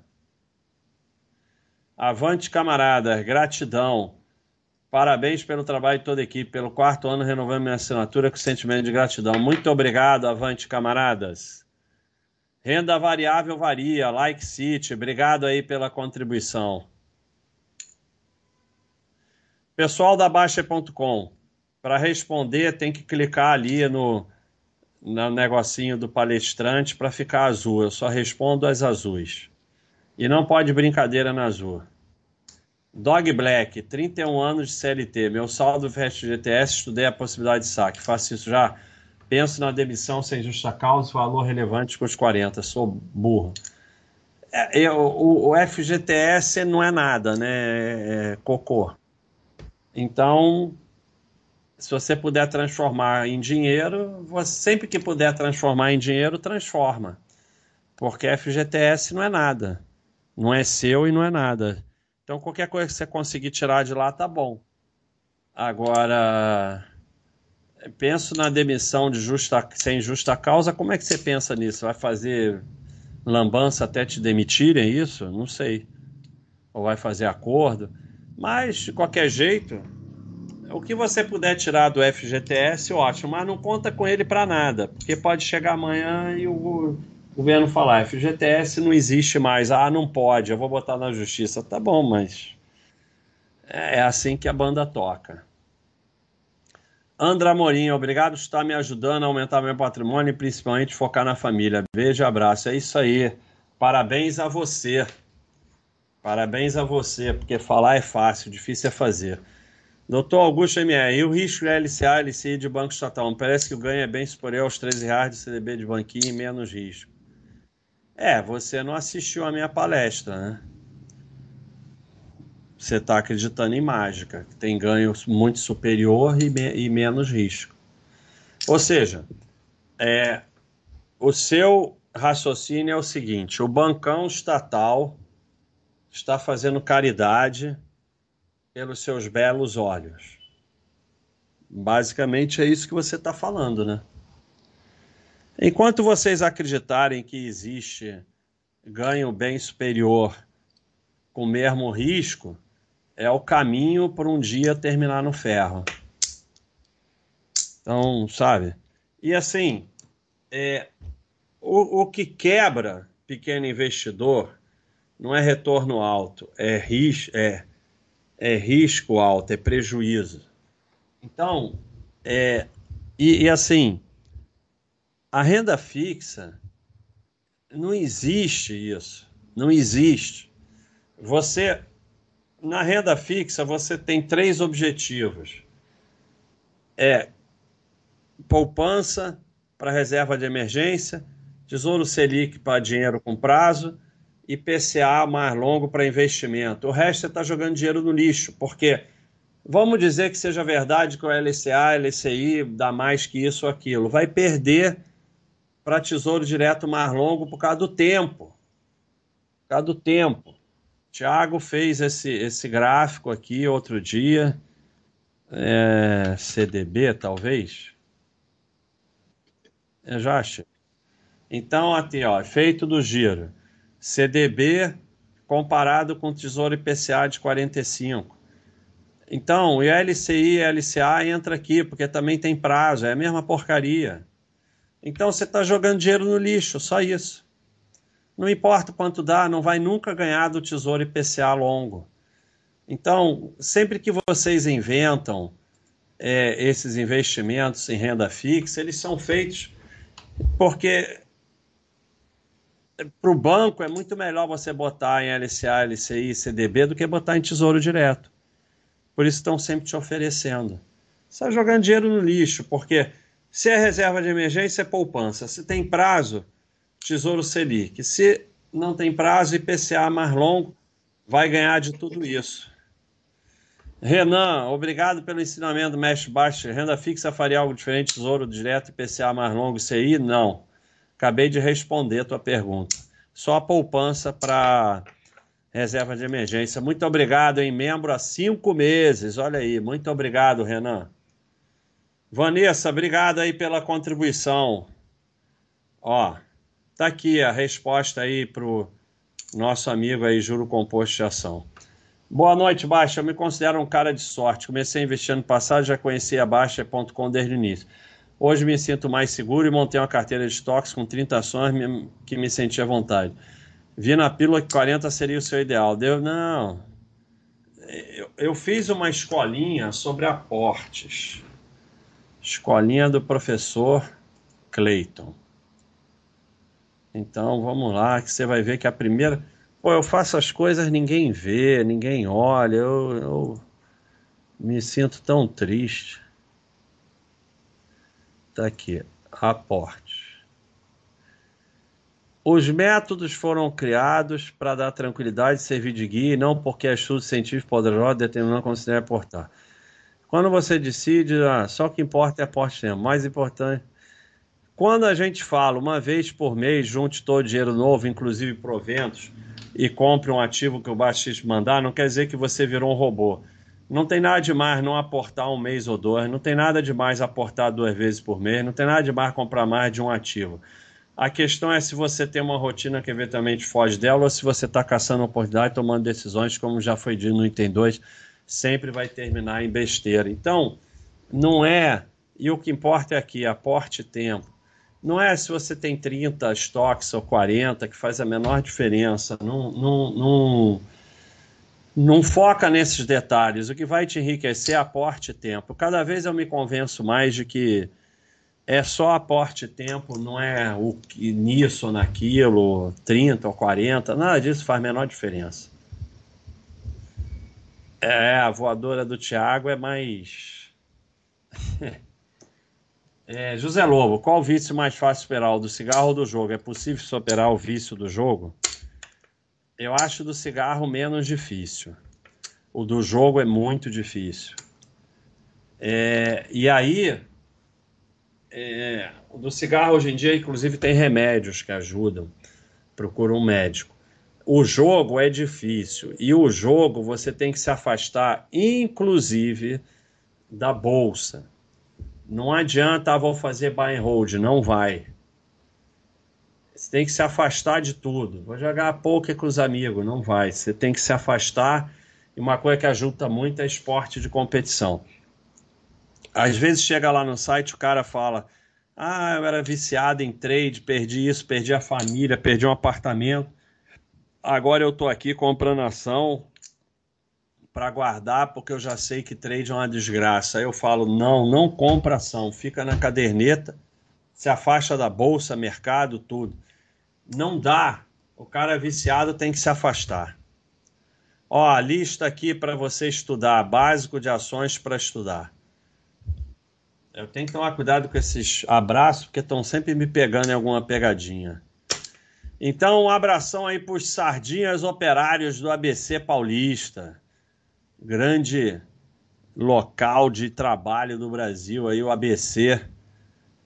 Avante, camaradas, gratidão. Parabéns pelo trabalho de toda a equipe. Pelo quarto ano, renovando minha assinatura com sentimento de gratidão. Muito obrigado, avante, camaradas. Renda variável varia, like City. Obrigado aí pela contribuição. Pessoal da Baixa.com, para responder tem que clicar ali no, no negocinho do palestrante para ficar azul. Eu só respondo as azuis. E não pode brincadeira na azul. Dog Black, 31 anos de CLT. Meu saldo GTS, estudei a possibilidade de saque. Faço isso já. Penso na demissão sem justa causa, valor relevante com os 40. Sou burro. É, o, o, FGTS não é nada, né? É, é cocô. Então, se você puder transformar em dinheiro, você, sempre que puder transformar em dinheiro, transforma. Porque FGTS não é nada. Não é seu e não é nada. Então, qualquer coisa que você conseguir tirar de lá, tá bom. Agora, penso na demissão de justa, sem justa causa. Como é que você pensa nisso? Vai fazer lambança até te demitirem isso? Não sei. Ou vai fazer acordo? Mas, de qualquer jeito, o que você puder tirar do FGTS, ótimo. Mas não conta com ele para nada, porque pode chegar amanhã e o governo falar, FGTS não existe mais, ah, não pode, eu vou botar na justiça. Tá bom, mas é, é assim que a banda toca. Andra Morim, obrigado por estar me ajudando a aumentar meu patrimônio e principalmente focar na família. Beijo e abraço. É isso aí. Parabéns a você. Parabéns a você, porque falar é fácil, difícil é fazer. Doutor Augusto MR, e o risco de LCA, LCI de Banco Estatal? Parece que o ganho é bem superior aos 13 reais de CDB de banquinho e menos risco. É, você não assistiu a minha palestra, né? Você está acreditando em mágica, que tem ganho muito superior e, me e menos risco. Ou seja, é, o seu raciocínio é o seguinte: o bancão estatal está fazendo caridade pelos seus belos olhos. Basicamente é isso que você está falando, né? Enquanto vocês acreditarem que existe ganho bem superior com o mesmo risco, é o caminho para um dia terminar no ferro. Então, sabe? E assim, é, o, o que quebra pequeno investidor não é retorno alto, é, ris é, é risco alto, é prejuízo. Então, é, e, e assim, a renda fixa não existe isso, não existe. Você na renda fixa você tem três objetivos: é poupança para reserva de emergência, Tesouro Selic para dinheiro com prazo e PCA mais longo para investimento. O resto você está jogando dinheiro no lixo, porque vamos dizer que seja verdade que o LCA, LCI dá mais que isso ou aquilo, vai perder para tesouro direto mais longo por causa do tempo. Por causa do tempo. Tiago fez esse, esse gráfico aqui outro dia. É, CDB, talvez? É, já achei. Então, aqui, ó, feito do giro. CDB comparado com o Tesouro IPCA de 45. Então, o LCI e LCA entra aqui, porque também tem prazo, é a mesma porcaria. Então, você está jogando dinheiro no lixo, só isso. Não importa quanto dá, não vai nunca ganhar do Tesouro IPCA longo. Então, sempre que vocês inventam é, esses investimentos em renda fixa, eles são feitos porque para o banco é muito melhor você botar em LCA, LCI, CDB do que botar em tesouro direto. Por isso estão sempre te oferecendo. Você está jogando dinheiro no lixo, porque se é reserva de emergência, é poupança. Se tem prazo, tesouro Selic. Se não tem prazo, IPCA mais longo, vai ganhar de tudo isso. Renan, obrigado pelo ensinamento, mestre Baixo. Renda fixa faria algo diferente, tesouro direto, IPCA mais longo, CI? Não. Acabei de responder a tua pergunta. Só a poupança para reserva de emergência. Muito obrigado, em membro há cinco meses. Olha aí, muito obrigado, Renan. Vanessa, obrigado aí pela contribuição. Ó, tá aqui a resposta aí pro nosso amigo aí, Juro Composto de Ação. Boa noite, Baixa. Eu me considero um cara de sorte. Comecei a investir ano passado, já conheci a Baixa.com desde o início. Hoje me sinto mais seguro e montei uma carteira de estoques com 30 ações que me senti à vontade. Vi na pílula que 40 seria o seu ideal. Deu, não. Eu, eu fiz uma escolinha sobre aportes. Escolinha do professor Clayton. Então vamos lá, que você vai ver que a primeira. Pô, eu faço as coisas, ninguém vê, ninguém olha. Eu, eu me sinto tão triste. Está aqui, aporte. Os métodos foram criados para dar tranquilidade, servir de guia, e não porque estudos científicos poderosos determinam como se deve aportar. Quando você decide, ah, só o que importa é aporte tempo. Mais importante, quando a gente fala uma vez por mês, junte todo o dinheiro novo, inclusive proventos, e compre um ativo que o baixista mandar, não quer dizer que você virou um robô. Não tem nada de mais não aportar um mês ou dois, não tem nada de mais aportar duas vezes por mês, não tem nada de mais comprar mais de um ativo. A questão é se você tem uma rotina que eventualmente foge dela ou se você está caçando oportunidade, tomando decisões, como já foi dito no Item 2, sempre vai terminar em besteira. Então, não é, e o que importa é aqui, aporte tempo. Não é se você tem 30 estoques ou 40 que faz a menor diferença. Não, não, não Não foca nesses detalhes. O que vai te enriquecer é aporte tempo. Cada vez eu me convenço mais de que é só aporte tempo, não é o que nisso ou naquilo, 30 ou 40, nada disso faz a menor diferença. É, a voadora do Thiago é mais. é, José Lobo, qual vício mais fácil superar? O do cigarro ou do jogo? É possível superar o vício do jogo? Eu acho do cigarro menos difícil. O do jogo é muito difícil. É, e aí, é, o do cigarro hoje em dia, inclusive, tem remédios que ajudam. Procura um médico. O jogo é difícil. E o jogo você tem que se afastar, inclusive, da bolsa. Não adianta, ah, vou fazer buy and hold. Não vai. Você tem que se afastar de tudo. Vou jogar poker com os amigos, não vai. Você tem que se afastar. E uma coisa que ajuda muito é esporte de competição. Às vezes chega lá no site, o cara fala: Ah, eu era viciado em trade, perdi isso, perdi a família, perdi um apartamento. Agora eu tô aqui comprando ação para guardar porque eu já sei que trade é uma desgraça. Aí eu falo: não, não compra ação, fica na caderneta, se afasta da bolsa, mercado, tudo não dá. O cara viciado tem que se afastar. Ó, a lista aqui para você estudar, básico de ações para estudar. Eu tenho que tomar cuidado com esses abraços, porque estão sempre me pegando em alguma pegadinha. Então, um abração aí para os sardinhas operários do ABC Paulista. Grande local de trabalho do Brasil aí, o ABC.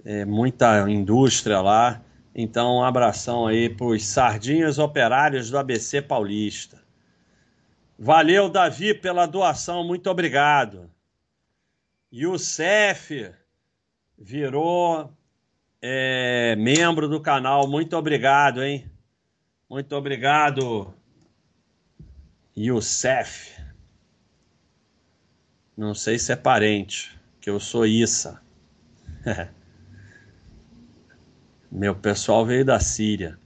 É, muita indústria lá. Então, um abração aí para os sardinhas operários do ABC Paulista. Valeu, Davi, pela doação, muito obrigado. E o CEF virou é, membro do canal, muito obrigado, hein? Muito obrigado, Youssef. Não sei se é parente, que eu sou Issa. Meu pessoal veio da Síria.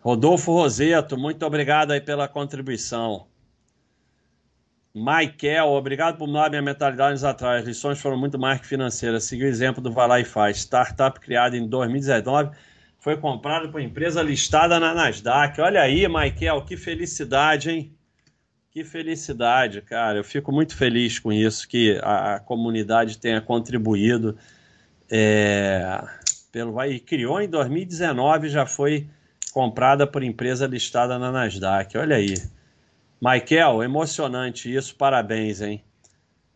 Rodolfo Roseto, muito obrigado aí pela contribuição. Michael, obrigado por mudar minha mentalidade anos atrás. As lições foram muito mais que financeiras. Segui o exemplo do Vai Lá e Faz. Startup criada em 2019 foi comprada por empresa listada na Nasdaq. Olha aí, Michael, que felicidade, hein? Que felicidade, cara. Eu fico muito feliz com isso, que a, a comunidade tenha contribuído. É pelo e criou em 2019 já foi comprada por empresa listada na Nasdaq. Olha aí. Michael, emocionante isso, parabéns, hein?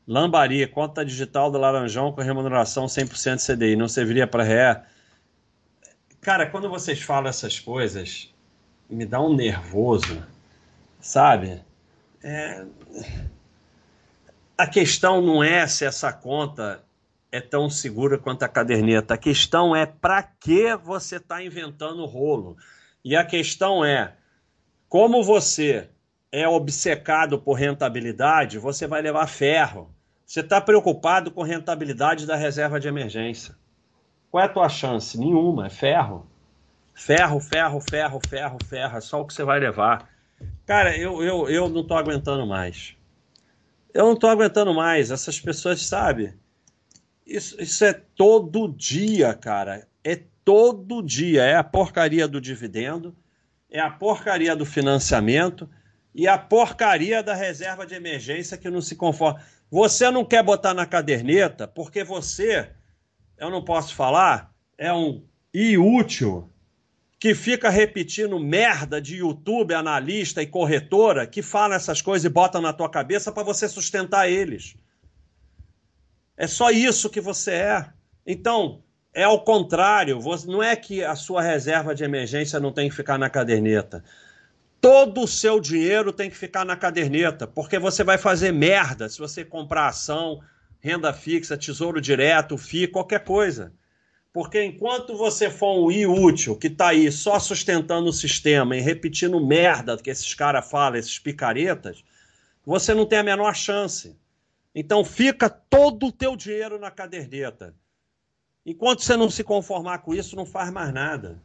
Lambari, conta digital do Laranjão com remuneração 100% CDI, não serviria para ré? Cara, quando vocês falam essas coisas, me dá um nervoso, sabe? É... A questão não é se essa conta é tão segura quanto a caderneta. A questão é para que você está inventando rolo. E a questão é como você é obcecado por rentabilidade, você vai levar ferro. Você está preocupado com rentabilidade da reserva de emergência. Qual é a tua chance? Nenhuma, é ferro. Ferro, ferro, ferro, ferro, ferro, é só o que você vai levar. Cara, eu, eu, eu não estou aguentando mais. Eu não estou aguentando mais. Essas pessoas, sabe? Isso, isso é todo dia, cara. É todo dia. É a porcaria do dividendo, é a porcaria do financiamento e a porcaria da reserva de emergência que não se conforma. Você não quer botar na caderneta porque você, eu não posso falar, é um inútil que fica repetindo merda de YouTube, analista e corretora que fala essas coisas e bota na tua cabeça para você sustentar eles. É só isso que você é. Então, é ao contrário. Não é que a sua reserva de emergência não tem que ficar na caderneta. Todo o seu dinheiro tem que ficar na caderneta, porque você vai fazer merda se você comprar ação, renda fixa, tesouro direto, FI, qualquer coisa. Porque enquanto você for um inútil que está aí só sustentando o sistema e repetindo merda que esses caras falam, esses picaretas, você não tem a menor chance. Então fica todo o teu dinheiro na caderneta. Enquanto você não se conformar com isso, não faz mais nada.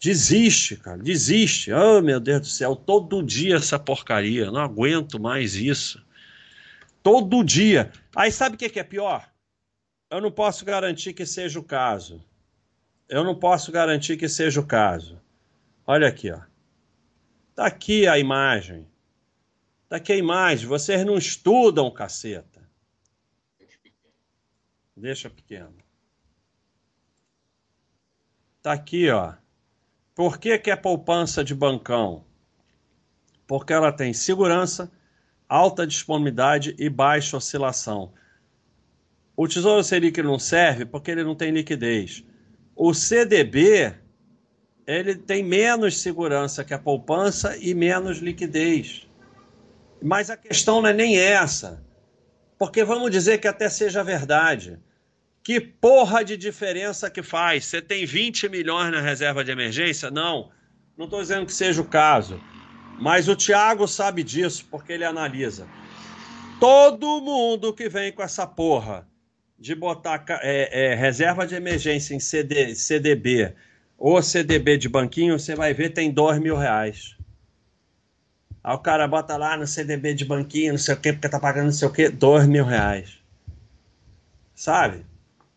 Desiste, cara, desiste. Oh, meu Deus do céu, todo dia essa porcaria, não aguento mais isso. Todo dia. Aí sabe o que é pior? Eu não posso garantir que seja o caso. Eu não posso garantir que seja o caso. Olha aqui, ó. Tá aqui a imagem. Tá aqui a imagem. Vocês não estudam, caceta. Deixa pequeno. Tá aqui, ó. Por que, que é poupança de bancão? Porque ela tem segurança, alta disponibilidade e baixa oscilação. O Tesouro Selic não serve porque ele não tem liquidez. O CDB ele tem menos segurança que a poupança e menos liquidez. Mas a questão não é nem essa. Porque vamos dizer que até seja verdade. Que porra de diferença que faz? Você tem 20 milhões na reserva de emergência? Não, não estou dizendo que seja o caso. Mas o Tiago sabe disso, porque ele analisa. Todo mundo que vem com essa porra de botar é, é, reserva de emergência em CD, CDB ou CDB de banquinho, você vai ver tem dois mil reais. Aí o cara bota lá no CDB de banquinho, não sei o quê, porque tá pagando não sei o quê, dois mil reais. Sabe?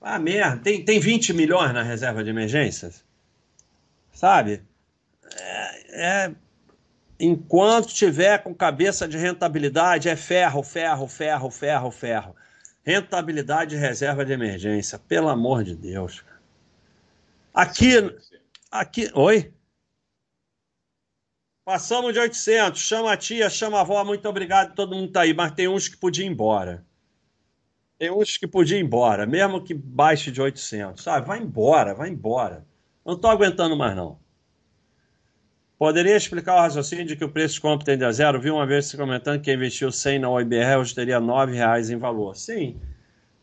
Ah, merda, tem, tem 20 milhões na reserva de emergências? Sabe? É, é, enquanto tiver com cabeça de rentabilidade, é ferro, ferro, ferro, ferro, ferro. Rentabilidade de reserva de emergência, pelo amor de Deus. Aqui, aqui, oi? Passamos de 800, chama a tia, chama a avó, muito obrigado, todo mundo tá aí, mas tem uns que podiam ir embora. Tem uns que podia ir embora, mesmo que baixe de 800, sabe? Vai embora, vai embora. Não estou aguentando mais, não. Poderia explicar o raciocínio de que o preço de compra tende a zero? Vi uma vez você comentando que investiu 100 na OIBR hoje teria R$ reais em valor. Sim,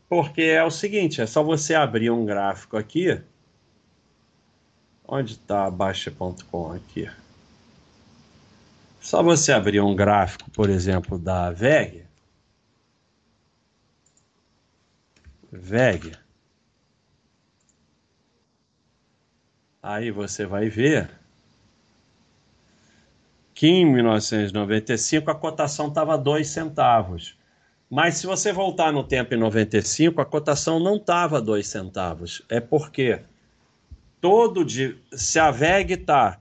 porque é o seguinte, é só você abrir um gráfico aqui. Onde está a Baixa.com aqui? Só você abrir um gráfico, por exemplo, da VEG VEG. Aí você vai ver que em 1995 a cotação estava 2 centavos. Mas se você voltar no tempo em 95, a cotação não estava 2 centavos. É porque todo dia, se a VEG está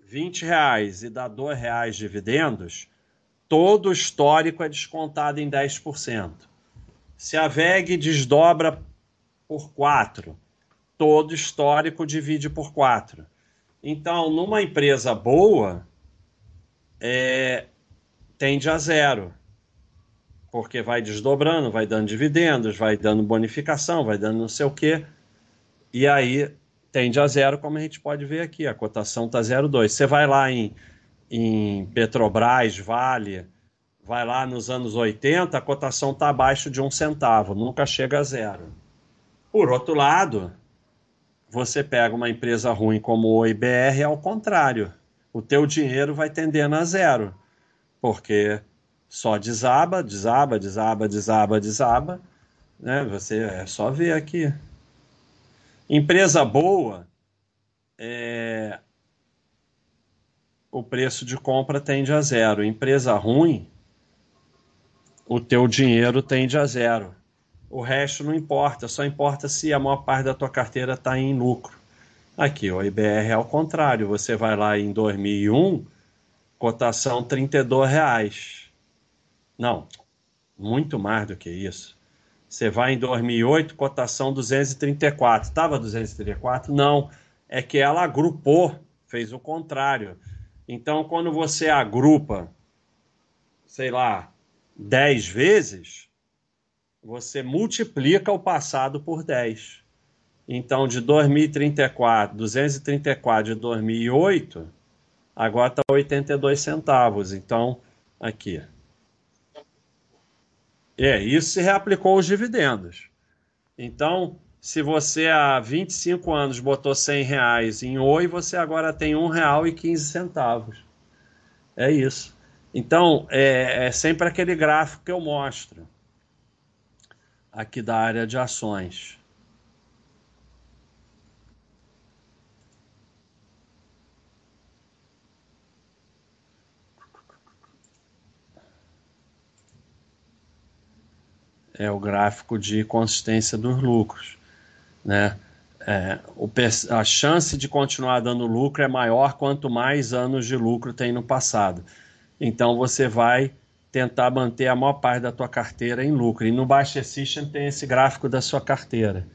20 reais e dá 2 reais de dividendos, todo o histórico é descontado em 10%. Se a VEG desdobra por 4, todo histórico divide por 4. Então, numa empresa boa, é, tende a zero. Porque vai desdobrando, vai dando dividendos, vai dando bonificação, vai dando não sei o quê. E aí tende a zero, como a gente pode ver aqui. A cotação está 0,2. Você vai lá em, em Petrobras, Vale, vai lá nos anos 80, a cotação está abaixo de um centavo, nunca chega a zero. Por outro lado, você pega uma empresa ruim como o IBR, é ao contrário. O teu dinheiro vai tendendo a zero, porque só desaba, desaba, desaba, desaba, desaba. Né? Você é só ver aqui. Empresa boa, é... o preço de compra tende a zero. Empresa ruim, o teu dinheiro tende a zero. O resto não importa, só importa se a maior parte da tua carteira está em lucro. Aqui, o IBR é ao contrário, você vai lá em 2001, cotação R$ reais. Não, muito mais do que isso. Você vai em 2008, cotação 234. Estava 234? Não, é que ela agrupou, fez o contrário. Então, quando você agrupa, sei lá, 10 vezes, você multiplica o passado por 10. Então, de 2034, 234 de 2008, agora está 82 centavos. Então, aqui. É, isso se reaplicou os dividendos. Então, se você há 25 anos botou 100 reais em Oi, você agora tem R$ 1,15. É isso. Então, é, é sempre aquele gráfico que eu mostro aqui da área de ações. é o gráfico de consistência dos lucros. Né? É, o, a chance de continuar dando lucro é maior quanto mais anos de lucro tem no passado. Então você vai tentar manter a maior parte da tua carteira em lucro. E no Baixa System tem esse gráfico da sua carteira.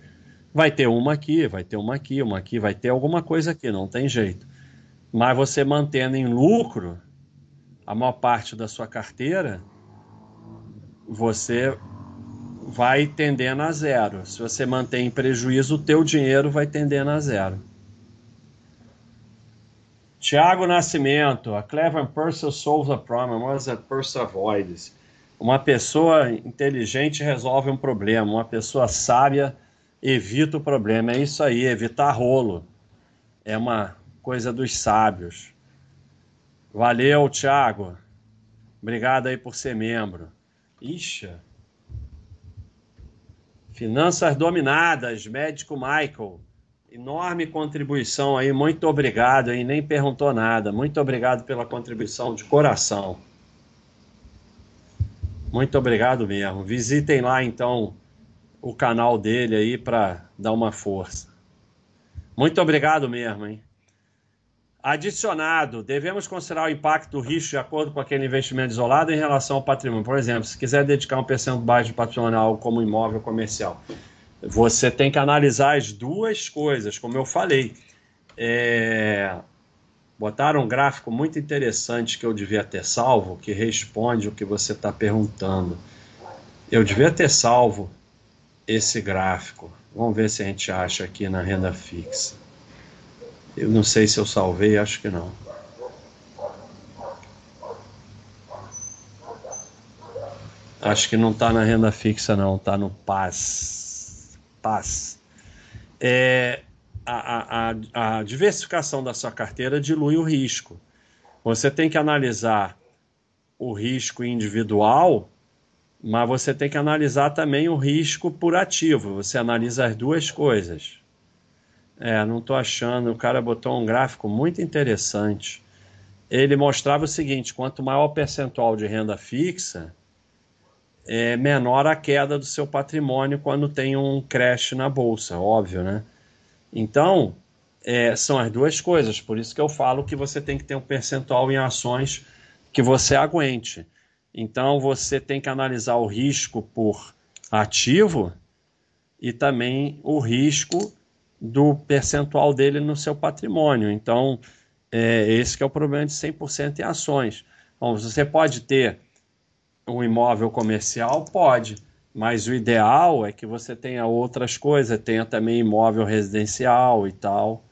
Vai ter uma aqui, vai ter uma aqui, uma aqui, vai ter alguma coisa aqui, não tem jeito. Mas você mantendo em lucro a maior parte da sua carteira, você vai tendendo a zero. Se você mantém em prejuízo, o teu dinheiro vai tendendo a zero. Tiago Nascimento, a clever person solves a problem, what a person avoids. Uma pessoa inteligente resolve um problema, uma pessoa sábia evita o problema. É isso aí, evitar rolo. É uma coisa dos sábios. Valeu, Tiago. Obrigado aí por ser membro. Ixi. Finanças dominadas, médico Michael enorme contribuição aí, muito obrigado aí, nem perguntou nada. Muito obrigado pela contribuição de coração. Muito obrigado mesmo. Visitem lá então o canal dele aí para dar uma força. Muito obrigado mesmo, hein? Adicionado, devemos considerar o impacto do risco de acordo com aquele investimento isolado em relação ao patrimônio. Por exemplo, se quiser dedicar um percentual baixo de patrimonial como imóvel comercial, você tem que analisar as duas coisas, como eu falei. É... Botaram um gráfico muito interessante que eu devia ter salvo, que responde o que você está perguntando. Eu devia ter salvo esse gráfico. Vamos ver se a gente acha aqui na renda fixa. Eu não sei se eu salvei, acho que não. Acho que não está na renda fixa, não, está no PAS paz. É, a, a, a diversificação da sua carteira dilui o risco. Você tem que analisar o risco individual, mas você tem que analisar também o risco por ativo. Você analisa as duas coisas. É, não estou achando. O cara botou um gráfico muito interessante. Ele mostrava o seguinte: quanto maior o percentual de renda fixa, é menor a queda do seu patrimônio quando tem um crash na bolsa, óbvio, né? Então, é, são as duas coisas, por isso que eu falo que você tem que ter um percentual em ações que você aguente. Então, você tem que analisar o risco por ativo e também o risco do percentual dele no seu patrimônio. Então, é, esse é o problema de 100% em ações. Bom, você pode ter um imóvel comercial? Pode, mas o ideal é que você tenha outras coisas, tenha também imóvel residencial e tal,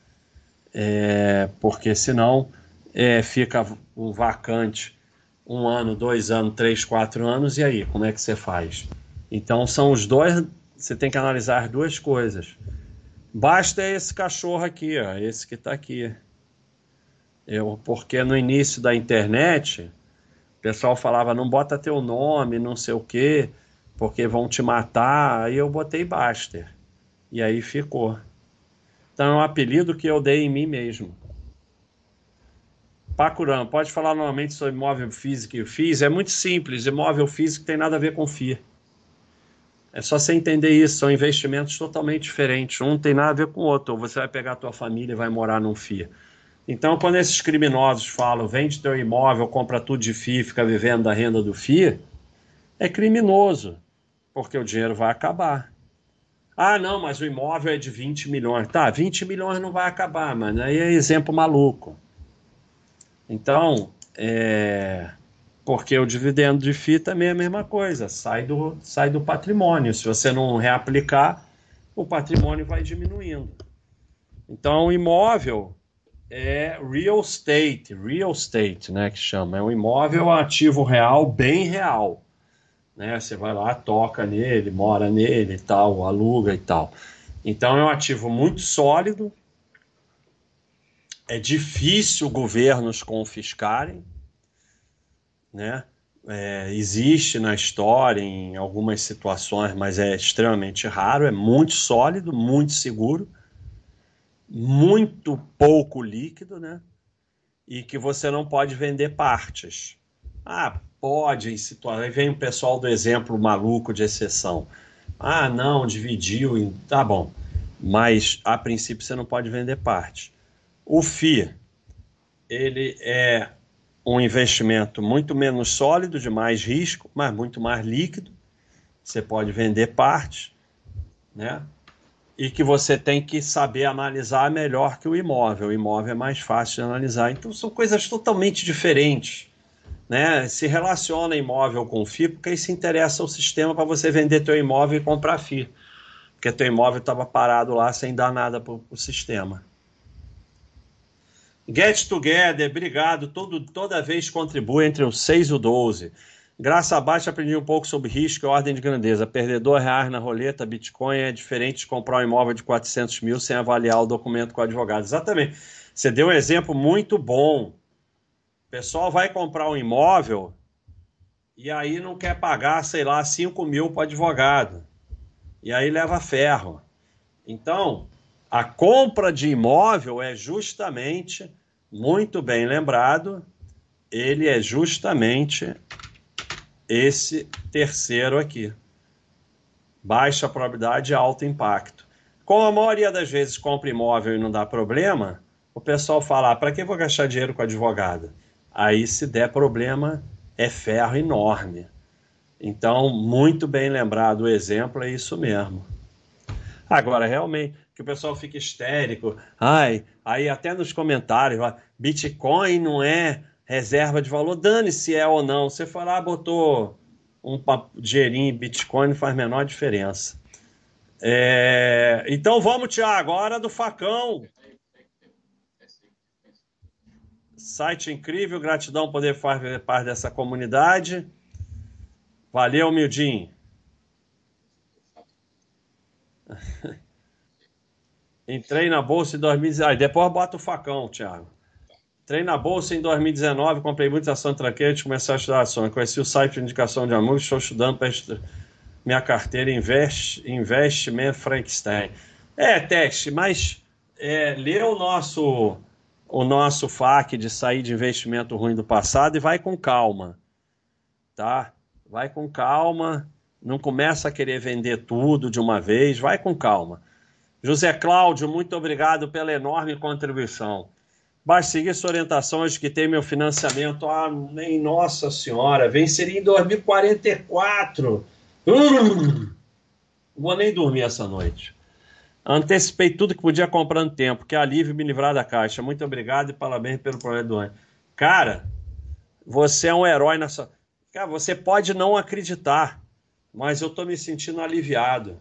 é, porque senão é, fica um vacante um ano, dois anos, três, quatro anos, e aí, como é que você faz? Então são os dois, você tem que analisar as duas coisas. Basta esse cachorro aqui, ó, esse que está aqui. Eu, porque no início da internet, pessoal falava, não bota teu nome, não sei o quê, porque vão te matar. Aí eu botei Baster. E aí ficou. Então é um apelido que eu dei em mim mesmo. Pacuram, pode falar novamente sobre imóvel físico e FIIs? É muito simples. Imóvel físico tem nada a ver com FII. É só você entender isso. São investimentos totalmente diferentes. Um tem nada a ver com o outro. Ou você vai pegar a tua família e vai morar num FII. Então, quando esses criminosos falam vende teu imóvel, compra tudo de FII, fica vivendo da renda do FII, é criminoso, porque o dinheiro vai acabar. Ah, não, mas o imóvel é de 20 milhões. Tá, 20 milhões não vai acabar, mas aí é exemplo maluco. Então, é... porque o dividendo de FII também é a mesma coisa, sai do, sai do patrimônio. Se você não reaplicar, o patrimônio vai diminuindo. Então, o imóvel é real estate, real estate, né, que chama. É um imóvel ativo real, bem real. Né? Você vai lá, toca nele, mora nele e tal, aluga e tal. Então é um ativo muito sólido. É difícil governos confiscarem, né? É, existe na história em algumas situações, mas é extremamente raro. É muito sólido, muito seguro muito pouco líquido, né? E que você não pode vender partes. Ah, pode, em situação. Aí vem o pessoal do exemplo maluco de exceção. Ah, não, dividiu. Em... Tá bom. Mas, a princípio, você não pode vender parte. O FI, ele é um investimento muito menos sólido, de mais risco, mas muito mais líquido. Você pode vender parte, né? E que você tem que saber analisar melhor que o imóvel. O imóvel é mais fácil de analisar. Então, são coisas totalmente diferentes né, se relaciona imóvel com FI porque isso interessa ao sistema para você vender teu imóvel e comprar FI. Porque teu imóvel estava parado lá sem dar nada para o sistema. Get Together, obrigado. Todo, toda vez contribui entre o 6 e o 12. Graça abaixo aprendi um pouco sobre risco e ordem de grandeza. Perdedor reais na roleta, Bitcoin é diferente de comprar um imóvel de 400 mil sem avaliar o documento com o advogado. Exatamente. Você deu um exemplo muito bom pessoal vai comprar um imóvel e aí não quer pagar, sei lá, 5 mil para advogado. E aí leva ferro. Então, a compra de imóvel é justamente, muito bem lembrado, ele é justamente esse terceiro aqui. Baixa probabilidade alto impacto. Como a maioria das vezes compra imóvel e não dá problema, o pessoal fala: ah, para que vou gastar dinheiro com advogado? aí se der problema, é ferro enorme. Então, muito bem lembrado o exemplo, é isso mesmo. Agora, realmente, que o pessoal fica histérico, ai, aí até nos comentários, Bitcoin não é reserva de valor, dane-se é ou não. Você foi lá, botou um dinheirinho em Bitcoin, não faz menor diferença. É... Então vamos, Tiago, agora do facão. Site incrível, gratidão poder fazer parte dessa comunidade. Valeu, Mildinho. Entrei na bolsa em 2019. Depois bota o facão, Thiago. Entrei na bolsa em 2019, comprei muitas ações tranqueiras e comecei a estudar ações. Conheci o site de indicação de amigos, estou estudando para minha carteira Invest, Investment Frankenstein. É, teste, mas é, lê o nosso o nosso FAQ de sair de investimento ruim do passado e vai com calma, tá? Vai com calma, não começa a querer vender tudo de uma vez, vai com calma. José Cláudio, muito obrigado pela enorme contribuição. Basta seguir sua orientação hoje que tem meu financiamento. Ah, nem Nossa Senhora, venceria em 2044. Hum, vou nem dormir essa noite. Antecipei tudo que podia comprando tempo, que alívio me livrar da caixa. Muito obrigado e parabéns pelo projeto do ano. Cara, você é um herói nessa. Cara, você pode não acreditar, mas eu estou me sentindo aliviado.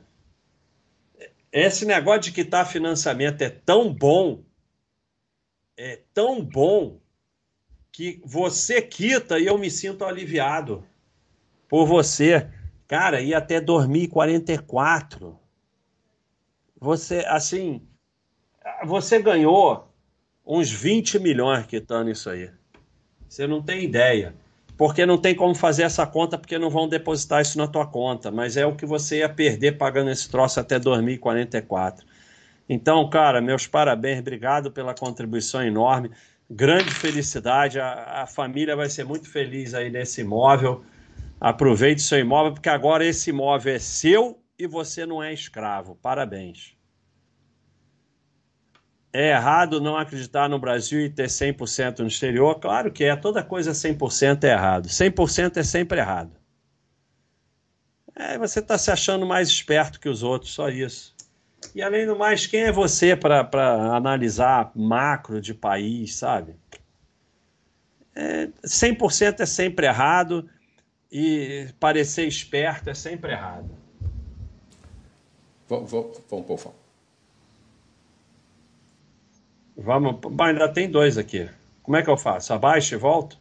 Esse negócio de quitar financiamento é tão bom, é tão bom, que você quita e eu me sinto aliviado por você. Cara, ia até 2044 você, assim, você ganhou uns 20 milhões quitando isso aí. Você não tem ideia. Porque não tem como fazer essa conta, porque não vão depositar isso na tua conta. Mas é o que você ia perder pagando esse troço até 2044. Então, cara, meus parabéns, obrigado pela contribuição enorme. Grande felicidade. A, a família vai ser muito feliz aí nesse imóvel. Aproveite seu imóvel, porque agora esse imóvel é seu e você não é escravo. Parabéns. É errado não acreditar no Brasil e ter 100% no exterior? Claro que é. Toda coisa 100% é errado. 100% é sempre errado. É, você está se achando mais esperto que os outros, só isso. E além do mais, quem é você para analisar macro de país, sabe? É, 100% é sempre errado e parecer esperto é sempre errado. Vamos, vamos, vamos Vamos, ainda tem dois aqui. Como é que eu faço? Abaixo e volto?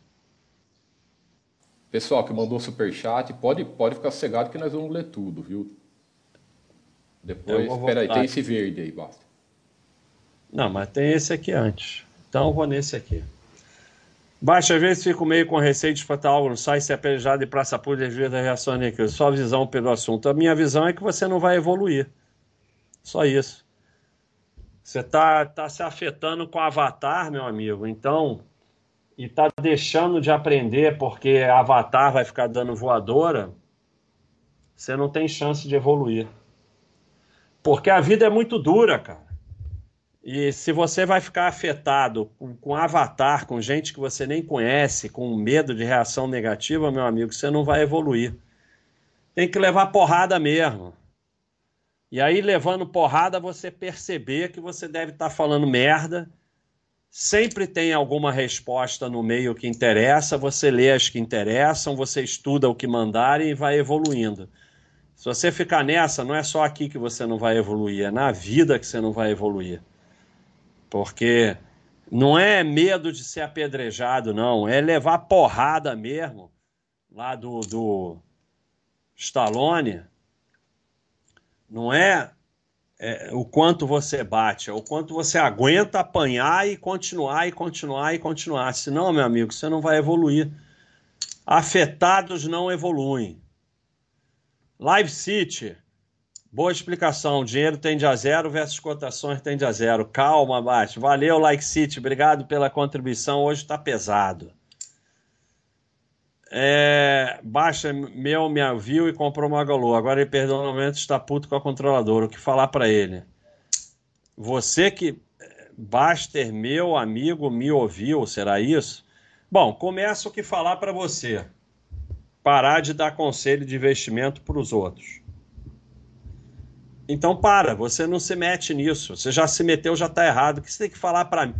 Pessoal que mandou superchat, pode, pode ficar cegado que nós vamos ler tudo, viu? Depois, espera aí, tem esse verde aí, basta. Não, mas tem esse aqui antes. Então eu vou nesse aqui. Baixa, às vezes fico meio com receio de espantar algo no site, se é apelejado de praça pública devido à reação aqui. Só visão pelo assunto. A minha visão é que você não vai evoluir. Só isso. Você está tá se afetando com o avatar, meu amigo. Então, e está deixando de aprender porque Avatar vai ficar dando voadora, você não tem chance de evoluir. Porque a vida é muito dura, cara. E se você vai ficar afetado com, com avatar, com gente que você nem conhece, com medo de reação negativa, meu amigo, você não vai evoluir. Tem que levar porrada mesmo. E aí, levando porrada, você perceber que você deve estar tá falando merda. Sempre tem alguma resposta no meio que interessa, você lê as que interessam, você estuda o que mandarem e vai evoluindo. Se você ficar nessa, não é só aqui que você não vai evoluir, é na vida que você não vai evoluir. Porque não é medo de ser apedrejado, não, é levar porrada mesmo lá do, do Stallone não é, é, o quanto você bate, é o quanto você aguenta apanhar e continuar e continuar e continuar. Senão, meu amigo, você não vai evoluir. Afetados não evoluem. Live City, boa explicação. Dinheiro tende a zero versus cotações tende a zero. Calma, Bate. Valeu, Like City. Obrigado pela contribuição. Hoje está pesado. É, baixa meu me viu e comprou uma Magalu. Agora ele perdeu o momento está puto com a controladora. O que falar para ele? Você que Baster, meu amigo, me ouviu, será isso? Bom, começa o que falar para você. Parar de dar conselho de investimento para os outros. Então para, você não se mete nisso. Você já se meteu, já está errado. O que você tem que falar para mim?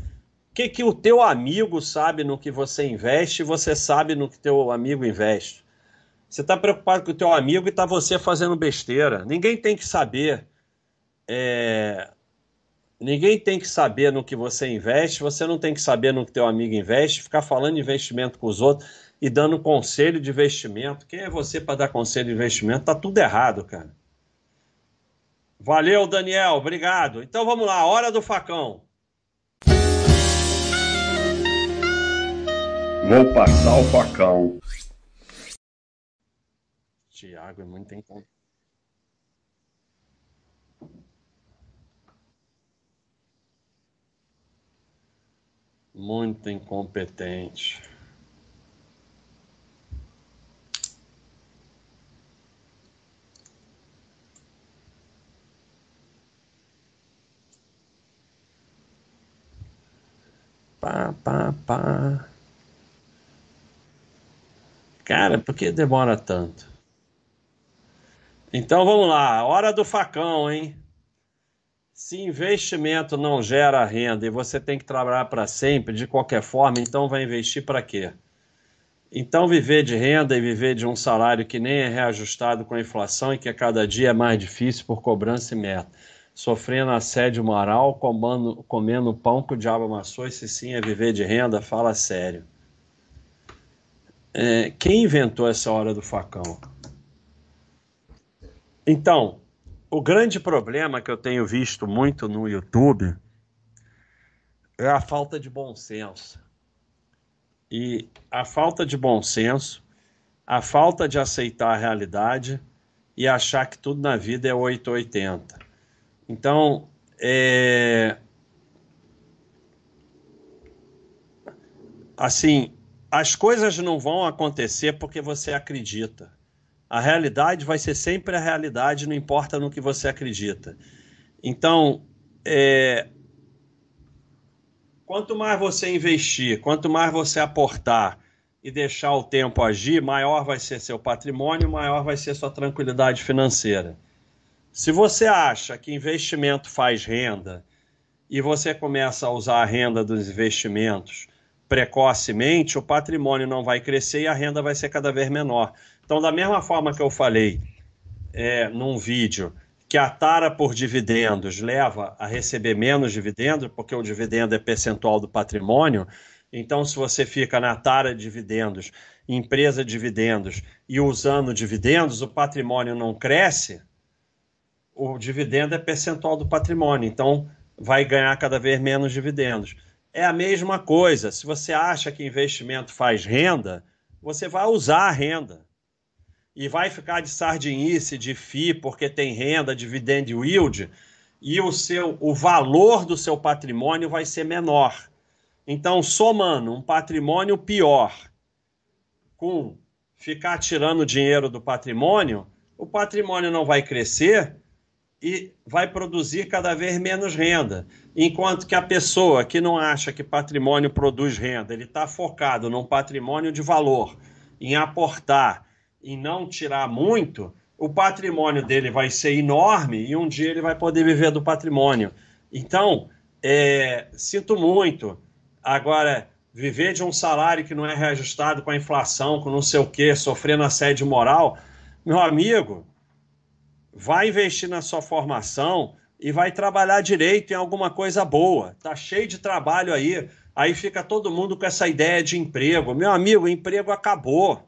O que, que o teu amigo sabe no que você investe e você sabe no que teu amigo investe? Você está preocupado com o teu amigo e está você fazendo besteira. Ninguém tem que saber. É... Ninguém tem que saber no que você investe. Você não tem que saber no que teu amigo investe. Ficar falando investimento com os outros e dando conselho de investimento. Quem é você para dar conselho de investimento? Tá tudo errado, cara. Valeu, Daniel. Obrigado. Então vamos lá. Hora do facão. Vou passar o facão. Tiago é muito incompetente. Muito incompetente. Pá, pá, pá. Cara, por que demora tanto? Então vamos lá, hora do facão, hein? Se investimento não gera renda e você tem que trabalhar para sempre, de qualquer forma, então vai investir para quê? Então viver de renda e viver de um salário que nem é reajustado com a inflação e que a cada dia é mais difícil por cobrança e meta. Sofrendo assédio moral, comendo, comendo pão que o diabo amassou, e se sim é viver de renda, fala sério. É, quem inventou essa hora do facão? Então, o grande problema que eu tenho visto muito no YouTube é a falta de bom senso. E a falta de bom senso, a falta de aceitar a realidade e achar que tudo na vida é 880. Então, é... assim, as coisas não vão acontecer porque você acredita. A realidade vai ser sempre a realidade, não importa no que você acredita. Então, é... quanto mais você investir, quanto mais você aportar e deixar o tempo agir, maior vai ser seu patrimônio, maior vai ser sua tranquilidade financeira. Se você acha que investimento faz renda e você começa a usar a renda dos investimentos precocemente, o patrimônio não vai crescer e a renda vai ser cada vez menor. Então, da mesma forma que eu falei é, num vídeo que a tara por dividendos leva a receber menos dividendos, porque o dividendo é percentual do patrimônio, então se você fica na tara de dividendos, empresa de dividendos e usando dividendos, o patrimônio não cresce, o dividendo é percentual do patrimônio, então vai ganhar cada vez menos dividendos. É a mesma coisa. Se você acha que investimento faz renda, você vai usar a renda. E vai ficar de sardinice, de FI, porque tem renda, dividend yield, e o, seu, o valor do seu patrimônio vai ser menor. Então, somando um patrimônio pior com ficar tirando dinheiro do patrimônio, o patrimônio não vai crescer e vai produzir cada vez menos renda. Enquanto que a pessoa que não acha que patrimônio produz renda, ele está focado num patrimônio de valor, em aportar, em não tirar muito, o patrimônio dele vai ser enorme e um dia ele vai poder viver do patrimônio. Então, é, sinto muito. Agora, viver de um salário que não é reajustado com a inflação, com não sei o quê, sofrendo assédio moral, meu amigo, vai investir na sua formação e vai trabalhar direito em alguma coisa boa. Tá cheio de trabalho aí. Aí fica todo mundo com essa ideia de emprego. Meu amigo, emprego acabou.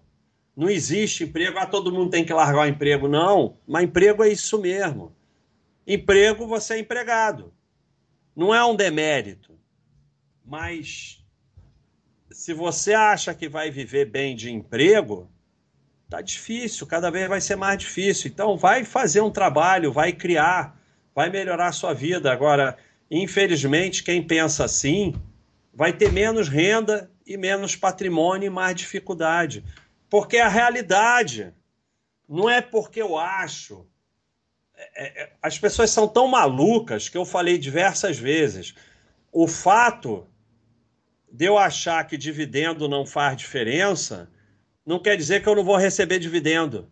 Não existe emprego, ah, todo mundo tem que largar o emprego. Não, mas emprego é isso mesmo. Emprego, você é empregado. Não é um demérito. Mas se você acha que vai viver bem de emprego, tá difícil, cada vez vai ser mais difícil. Então, vai fazer um trabalho, vai criar, vai melhorar a sua vida. Agora, infelizmente, quem pensa assim vai ter menos renda e menos patrimônio e mais dificuldade. Porque é a realidade. Não é porque eu acho. É, é, as pessoas são tão malucas que eu falei diversas vezes. O fato de eu achar que dividendo não faz diferença não quer dizer que eu não vou receber dividendo.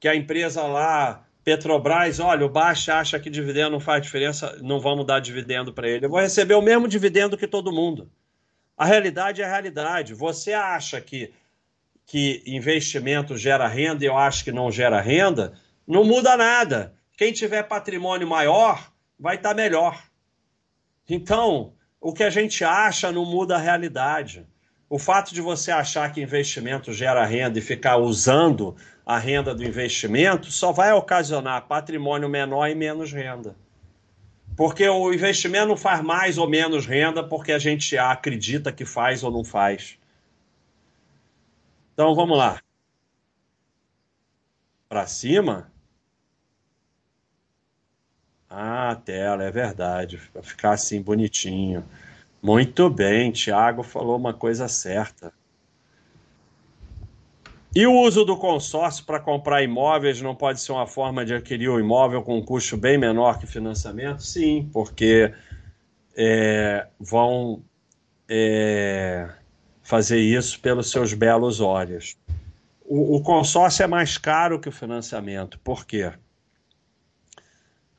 Que a empresa lá, Petrobras, olha, o Baixa acha que dividendo não faz diferença, não vamos dar dividendo para ele. Eu vou receber o mesmo dividendo que todo mundo. A realidade é a realidade. Você acha que, que investimento gera renda e eu acho que não gera renda, não muda nada. Quem tiver patrimônio maior vai estar tá melhor. Então, o que a gente acha não muda a realidade. O fato de você achar que investimento gera renda e ficar usando a renda do investimento só vai ocasionar patrimônio menor e menos renda. Porque o investimento não faz mais ou menos renda porque a gente acredita que faz ou não faz. Então vamos lá. Para cima. Ah, tela, é verdade. Para ficar assim bonitinho. Muito bem, Tiago falou uma coisa certa. E o uso do consórcio para comprar imóveis não pode ser uma forma de adquirir o um imóvel com um custo bem menor que financiamento? Sim, porque é, vão é, fazer isso pelos seus belos olhos. O, o consórcio é mais caro que o financiamento. Por quê?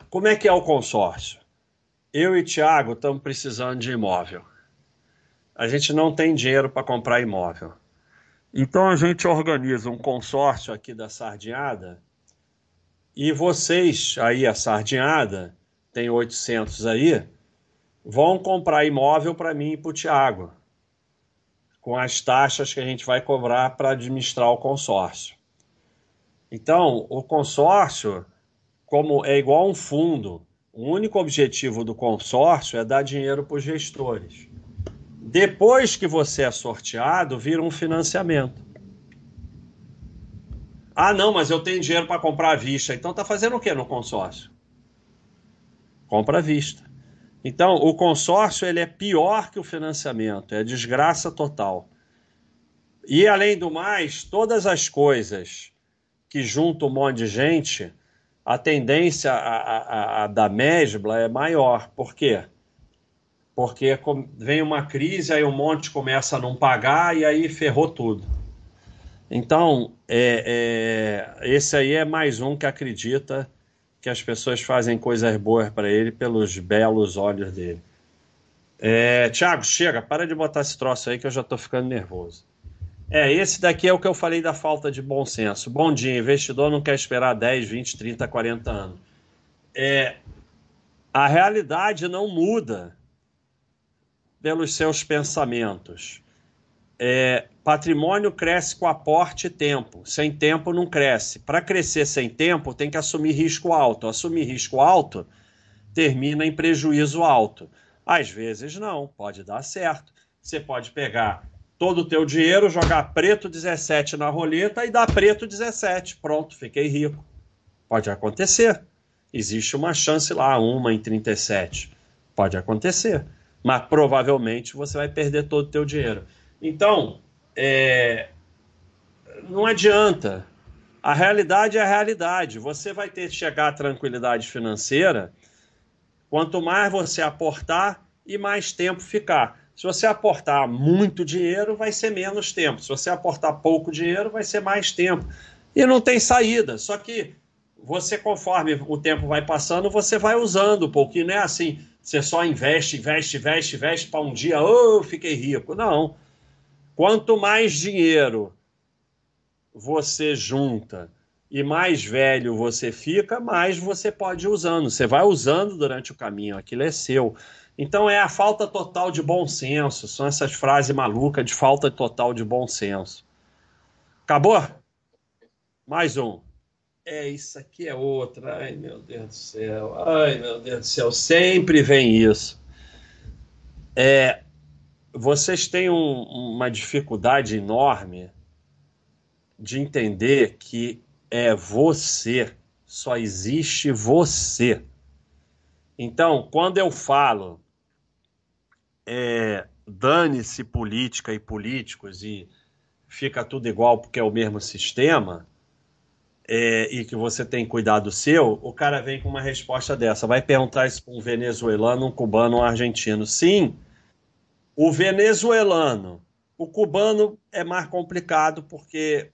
Como é que é o consórcio? Eu e Tiago estamos precisando de imóvel. A gente não tem dinheiro para comprar imóvel. Então a gente organiza um consórcio aqui da Sardinhada e vocês aí, a Sardinhada, tem 800 aí, vão comprar imóvel para mim e para o Tiago, com as taxas que a gente vai cobrar para administrar o consórcio. Então, o consórcio, como é igual um fundo, o único objetivo do consórcio é dar dinheiro para os gestores. Depois que você é sorteado, vira um financiamento. Ah, não, mas eu tenho dinheiro para comprar à vista. Então tá fazendo o que no consórcio? Compra à vista. Então, o consórcio ele é pior que o financiamento, é desgraça total. E além do mais, todas as coisas que juntam um monte de gente, a tendência a, a, a da mesbla é maior. Por quê? Porque vem uma crise, aí um monte começa a não pagar e aí ferrou tudo. Então, é, é, esse aí é mais um que acredita que as pessoas fazem coisas boas para ele pelos belos olhos dele. É, Tiago, chega, para de botar esse troço aí que eu já estou ficando nervoso. É, esse daqui é o que eu falei da falta de bom senso. Bom dia, investidor não quer esperar 10, 20, 30, 40 anos. É, a realidade não muda pelos seus pensamentos. É, patrimônio cresce com aporte e tempo. Sem tempo não cresce. Para crescer sem tempo, tem que assumir risco alto. Assumir risco alto termina em prejuízo alto. Às vezes não, pode dar certo. Você pode pegar todo o teu dinheiro, jogar preto 17 na roleta e dar preto 17. Pronto, fiquei rico. Pode acontecer. Existe uma chance lá, uma em 37. Pode acontecer. mas provavelmente você vai perder todo o teu dinheiro. Então, é, não adianta. A realidade é a realidade. Você vai ter que chegar à tranquilidade financeira quanto mais você aportar e mais tempo ficar. Se você aportar muito dinheiro, vai ser menos tempo. Se você aportar pouco dinheiro, vai ser mais tempo. E não tem saída. Só que você, conforme o tempo vai passando, você vai usando um pouquinho. Não é assim, você só investe, investe, investe, investe para um dia, oh, fiquei rico. Não. Quanto mais dinheiro você junta e mais velho você fica, mais você pode ir usando. Você vai usando durante o caminho, aquilo é seu. Então é a falta total de bom senso, são essas frases malucas de falta total de bom senso. Acabou? Mais um. É, isso aqui é outra. Ai, meu Deus do céu. Ai, meu Deus do céu. Sempre vem isso. É, vocês têm um, uma dificuldade enorme de entender que é você, só existe você. Então, quando eu falo é, dane-se política e políticos e fica tudo igual porque é o mesmo sistema, é, e que você tem cuidado seu, o cara vem com uma resposta dessa. Vai perguntar isso para um venezuelano, um cubano, um argentino. Sim, o venezuelano. O cubano é mais complicado porque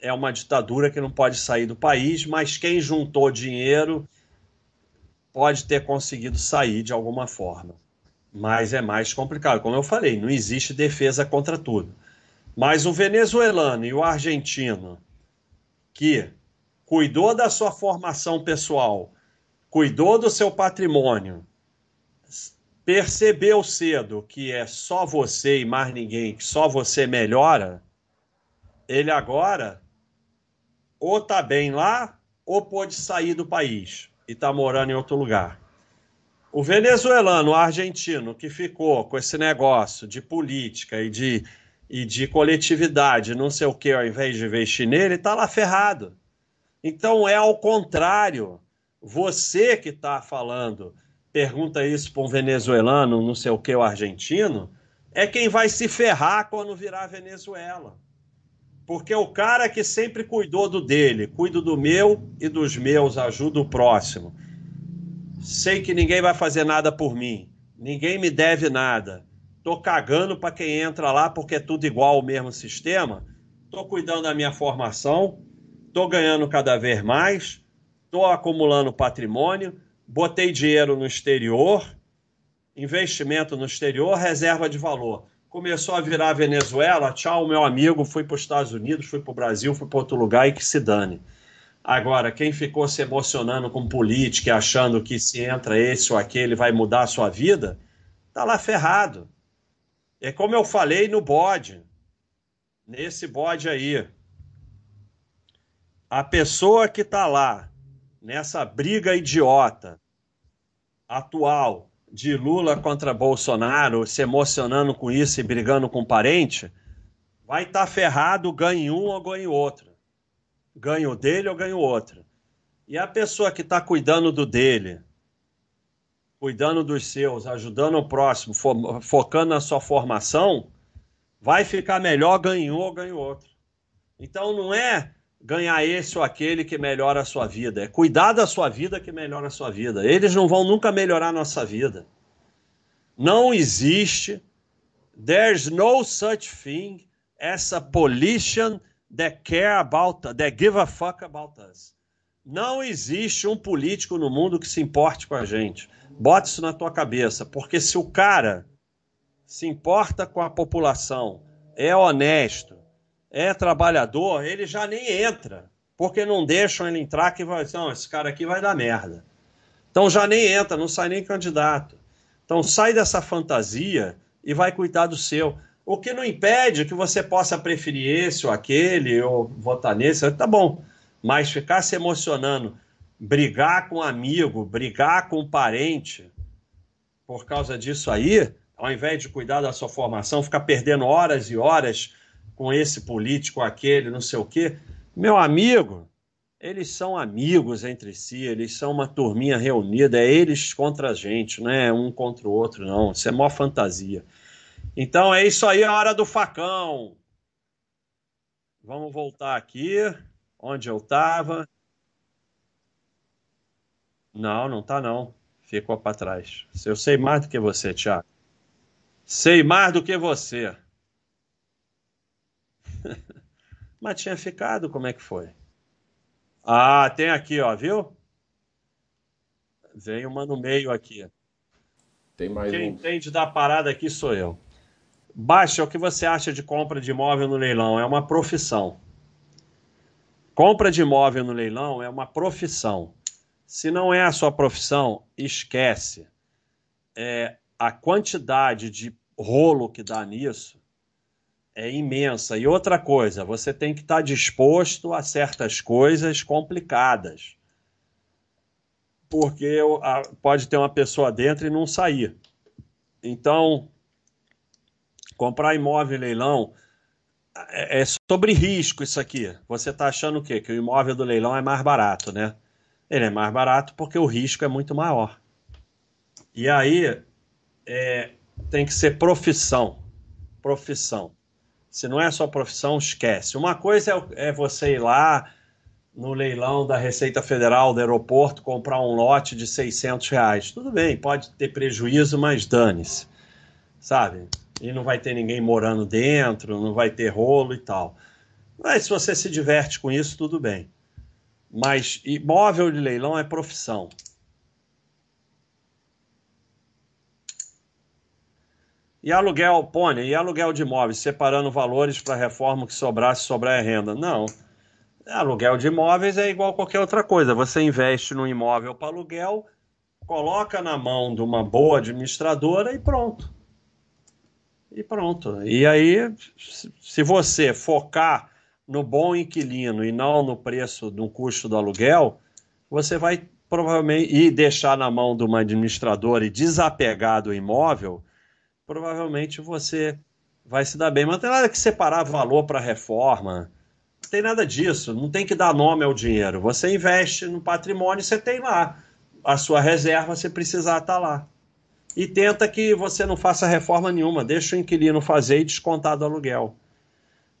é uma ditadura que não pode sair do país, mas quem juntou dinheiro pode ter conseguido sair de alguma forma. Mas é mais complicado. Como eu falei, não existe defesa contra tudo. Mas o venezuelano e o argentino, que cuidou da sua formação pessoal, cuidou do seu patrimônio, percebeu cedo que é só você e mais ninguém, que só você melhora, ele agora ou tá bem lá ou pode sair do país e tá morando em outro lugar. O venezuelano, o argentino que ficou com esse negócio de política e de, e de coletividade, não sei o que, ao invés de investir nele, está lá ferrado. Então é ao contrário. Você que está falando, pergunta isso para um venezuelano, não sei o que, o argentino, é quem vai se ferrar quando virar Venezuela. Porque o cara que sempre cuidou do dele, cuido do meu e dos meus, ajuda o próximo sei que ninguém vai fazer nada por mim, ninguém me deve nada, tô cagando para quem entra lá porque é tudo igual ao mesmo sistema, tô cuidando da minha formação, tô ganhando cada vez mais, tô acumulando patrimônio, botei dinheiro no exterior, investimento no exterior, reserva de valor. Começou a virar Venezuela, tchau, meu amigo, fui para os Estados Unidos, fui para o Brasil, fui para outro lugar e que se dane. Agora, quem ficou se emocionando com política achando que se entra esse ou aquele vai mudar a sua vida, tá lá ferrado. É como eu falei no bode, nesse bode aí. A pessoa que tá lá, nessa briga idiota atual de Lula contra Bolsonaro, se emocionando com isso e brigando com parente, vai estar tá ferrado, ganha um ou ganha outro ganho dele ou ganho outro. E a pessoa que está cuidando do dele, cuidando dos seus, ajudando o próximo, fo focando na sua formação, vai ficar melhor, ganhou ou ganho outro. Então não é ganhar esse ou aquele que melhora a sua vida, é cuidar da sua vida que melhora a sua vida. Eles não vão nunca melhorar a nossa vida. Não existe, there's no such thing as pollution that care about, that give a fuck about us. Não existe um político no mundo que se importe com a gente. Bota isso na tua cabeça, porque se o cara se importa com a população, é honesto, é trabalhador, ele já nem entra, porque não deixam ele entrar que vai, não, esse cara aqui vai dar merda. Então já nem entra, não sai nem candidato. Então sai dessa fantasia e vai cuidar do seu. O que não impede que você possa preferir esse ou aquele, ou votar nesse, tá bom. Mas ficar se emocionando, brigar com um amigo, brigar com um parente, por causa disso aí, ao invés de cuidar da sua formação, ficar perdendo horas e horas com esse político, aquele, não sei o quê. Meu amigo, eles são amigos entre si, eles são uma turminha reunida, é eles contra a gente, não é um contra o outro, não. Isso é mó fantasia. Então é isso aí, a hora do facão. Vamos voltar aqui, onde eu estava. Não, não tá não. Ficou para trás. Eu sei mais do que você, Tiago. Sei mais do que você. Mas tinha ficado, como é que foi? Ah, tem aqui, ó, viu? Vem uma no meio aqui. Tem mais Quem um. entende da parada aqui sou eu. Baixa, o que você acha de compra de imóvel no leilão? É uma profissão. Compra de imóvel no leilão é uma profissão. Se não é a sua profissão, esquece. É, a quantidade de rolo que dá nisso é imensa. E outra coisa, você tem que estar disposto a certas coisas complicadas. Porque pode ter uma pessoa dentro e não sair. Então, comprar imóvel em leilão é, é sobre risco isso aqui. Você está achando o quê? Que o imóvel do leilão é mais barato, né? Ele é mais barato porque o risco é muito maior. E aí é, tem que ser profissão. Profissão. Se não é só profissão, esquece. Uma coisa é, é você ir lá no leilão da Receita Federal do aeroporto comprar um lote de 600 reais. Tudo bem, pode ter prejuízo, mas dane-se, sabe? E não vai ter ninguém morando dentro, não vai ter rolo e tal. Mas se você se diverte com isso, tudo bem. Mas imóvel de leilão é profissão. E aluguel, Pônei, e aluguel de imóveis, separando valores para reforma que sobrar, se sobrar é renda. Não. Aluguel de imóveis é igual qualquer outra coisa. Você investe num imóvel para aluguel, coloca na mão de uma boa administradora e pronto. E pronto. E aí, se você focar no bom inquilino e não no preço do custo do aluguel, você vai provavelmente e deixar na mão de uma administradora e desapegar do imóvel provavelmente você vai se dar bem. Mas não tem nada que separar valor para reforma. Não tem nada disso. Não tem que dar nome ao dinheiro. Você investe no patrimônio, você tem lá. A sua reserva, se precisar, está lá. E tenta que você não faça reforma nenhuma. Deixa o inquilino fazer e descontar do aluguel.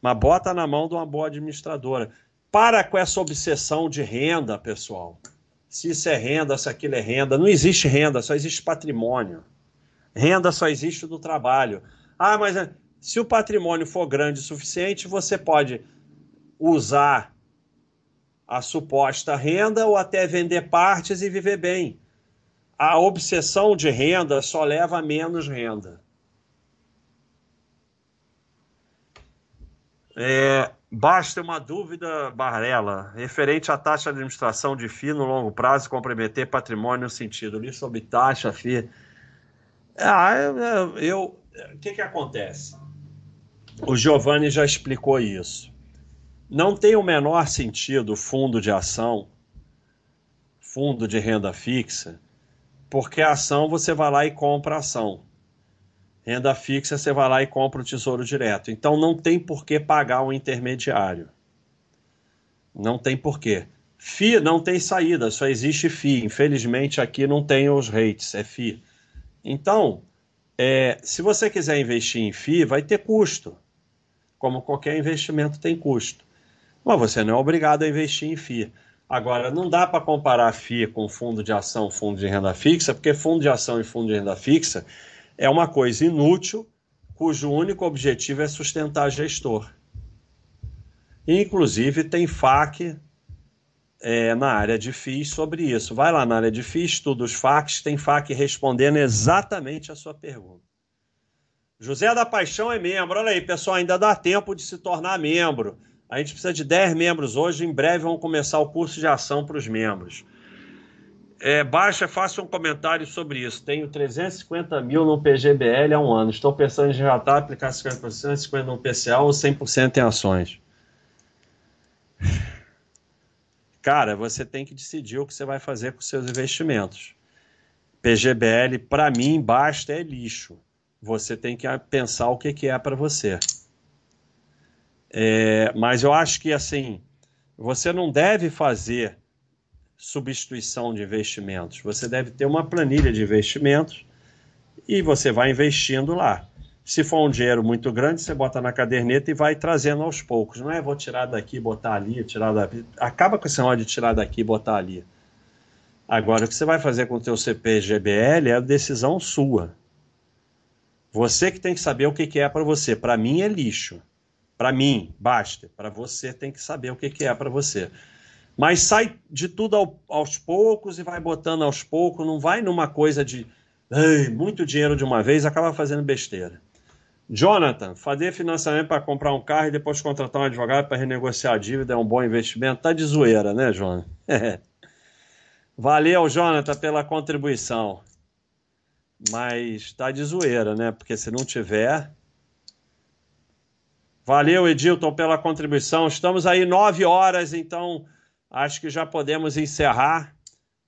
Mas bota na mão de uma boa administradora. Para com essa obsessão de renda, pessoal. Se isso é renda, se aquilo é renda. Não existe renda, só existe patrimônio. Renda só existe do trabalho. Ah, mas eh, se o patrimônio for grande o suficiente, você pode usar a suposta renda ou até vender partes e viver bem. A obsessão de renda só leva a menos renda. É, basta uma dúvida, Barrela, referente à taxa de administração de FII no longo prazo comprometer patrimônio no sentido. Li sobre taxa, FII. Ah, eu, o que, que acontece? O Giovanni já explicou isso. Não tem o menor sentido fundo de ação, fundo de renda fixa, porque a ação você vai lá e compra a ação. Renda fixa você vai lá e compra o tesouro direto. Então não tem por que pagar um intermediário. Não tem porquê. FI não tem saída, só existe FI. Infelizmente aqui não tem os rates, é FI. Então, é, se você quiser investir em FII, vai ter custo. Como qualquer investimento tem custo. Mas você não é obrigado a investir em FII. Agora, não dá para comparar FII com fundo de ação, fundo de renda fixa, porque fundo de ação e fundo de renda fixa é uma coisa inútil, cujo único objetivo é sustentar gestor. Inclusive, tem FAQ é, na área de FIIs sobre isso. Vai lá na área de FIIs, estuda os FAQs, tem FAQ respondendo exatamente a sua pergunta. José da Paixão é membro. Olha aí, pessoal, ainda dá tempo de se tornar membro. A gente precisa de 10 membros hoje. Em breve vamos começar o curso de ação para os membros. É, baixa, faça um comentário sobre isso. Tenho 350 mil no PGBL há um ano. Estou pensando em já aplicar 50%, 50% no PCA ou 100% em ações. Cara, você tem que decidir o que você vai fazer com seus investimentos. PGBL, para mim, basta é lixo. Você tem que pensar o que é para você. É, mas eu acho que, assim, Você não deve fazer substituição de investimentos. Você deve ter uma planilha de investimentos e você vai investindo lá. Se for um dinheiro muito grande, você bota na caderneta e vai trazendo aos poucos. Não é vou tirar daqui, botar ali, tirar daqui. Acaba com esse negócio de tirar daqui e botar ali. Agora, o que você vai fazer com o teu CPGBL é a decisão sua. Você que tem que saber o que é para você. Para mim é lixo. Para mim, basta. Para você tem que saber o que, que é para você. Mas sai de tudo ao, aos poucos e vai botando aos poucos. Não vai numa coisa de muito dinheiro de uma vez, acaba fazendo besteira. Jonathan, fazer financiamento para comprar um carro e depois contratar um advogado para renegociar a dívida é um bom investimento? Tá de zoeira, né, Jonathan? Valeu, Jonathan, pela contribuição. Mas tá de zoeira, né? Porque se não tiver. Valeu, Edilton, pela contribuição. Estamos aí nove horas, então acho que já podemos encerrar.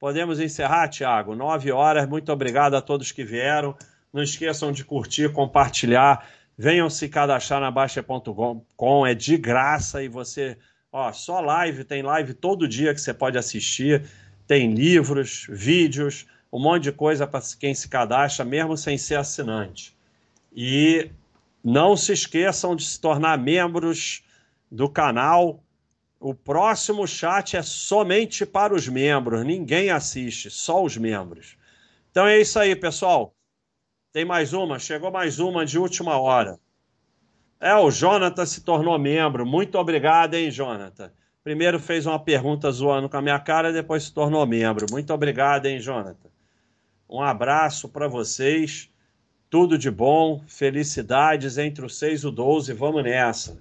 Podemos encerrar, Tiago? Nove horas. Muito obrigado a todos que vieram. Não esqueçam de curtir, compartilhar. Venham se cadastrar na Baixa.com, é de graça e você, ó, só live, tem live todo dia que você pode assistir, tem livros, vídeos, um monte de coisa para quem se cadastra, mesmo sem ser assinante. E não se esqueçam de se tornar membros do canal. O próximo chat é somente para os membros, ninguém assiste, só os membros. Então é isso aí, pessoal. Tem mais uma, chegou mais uma de última hora. É, o Jonathan se tornou membro. Muito obrigado, hein, Jonathan. Primeiro fez uma pergunta zoando com a minha cara, depois se tornou membro. Muito obrigado, hein, Jonathan. Um abraço para vocês. Tudo de bom, felicidades entre os 6 e o 12. Vamos nessa.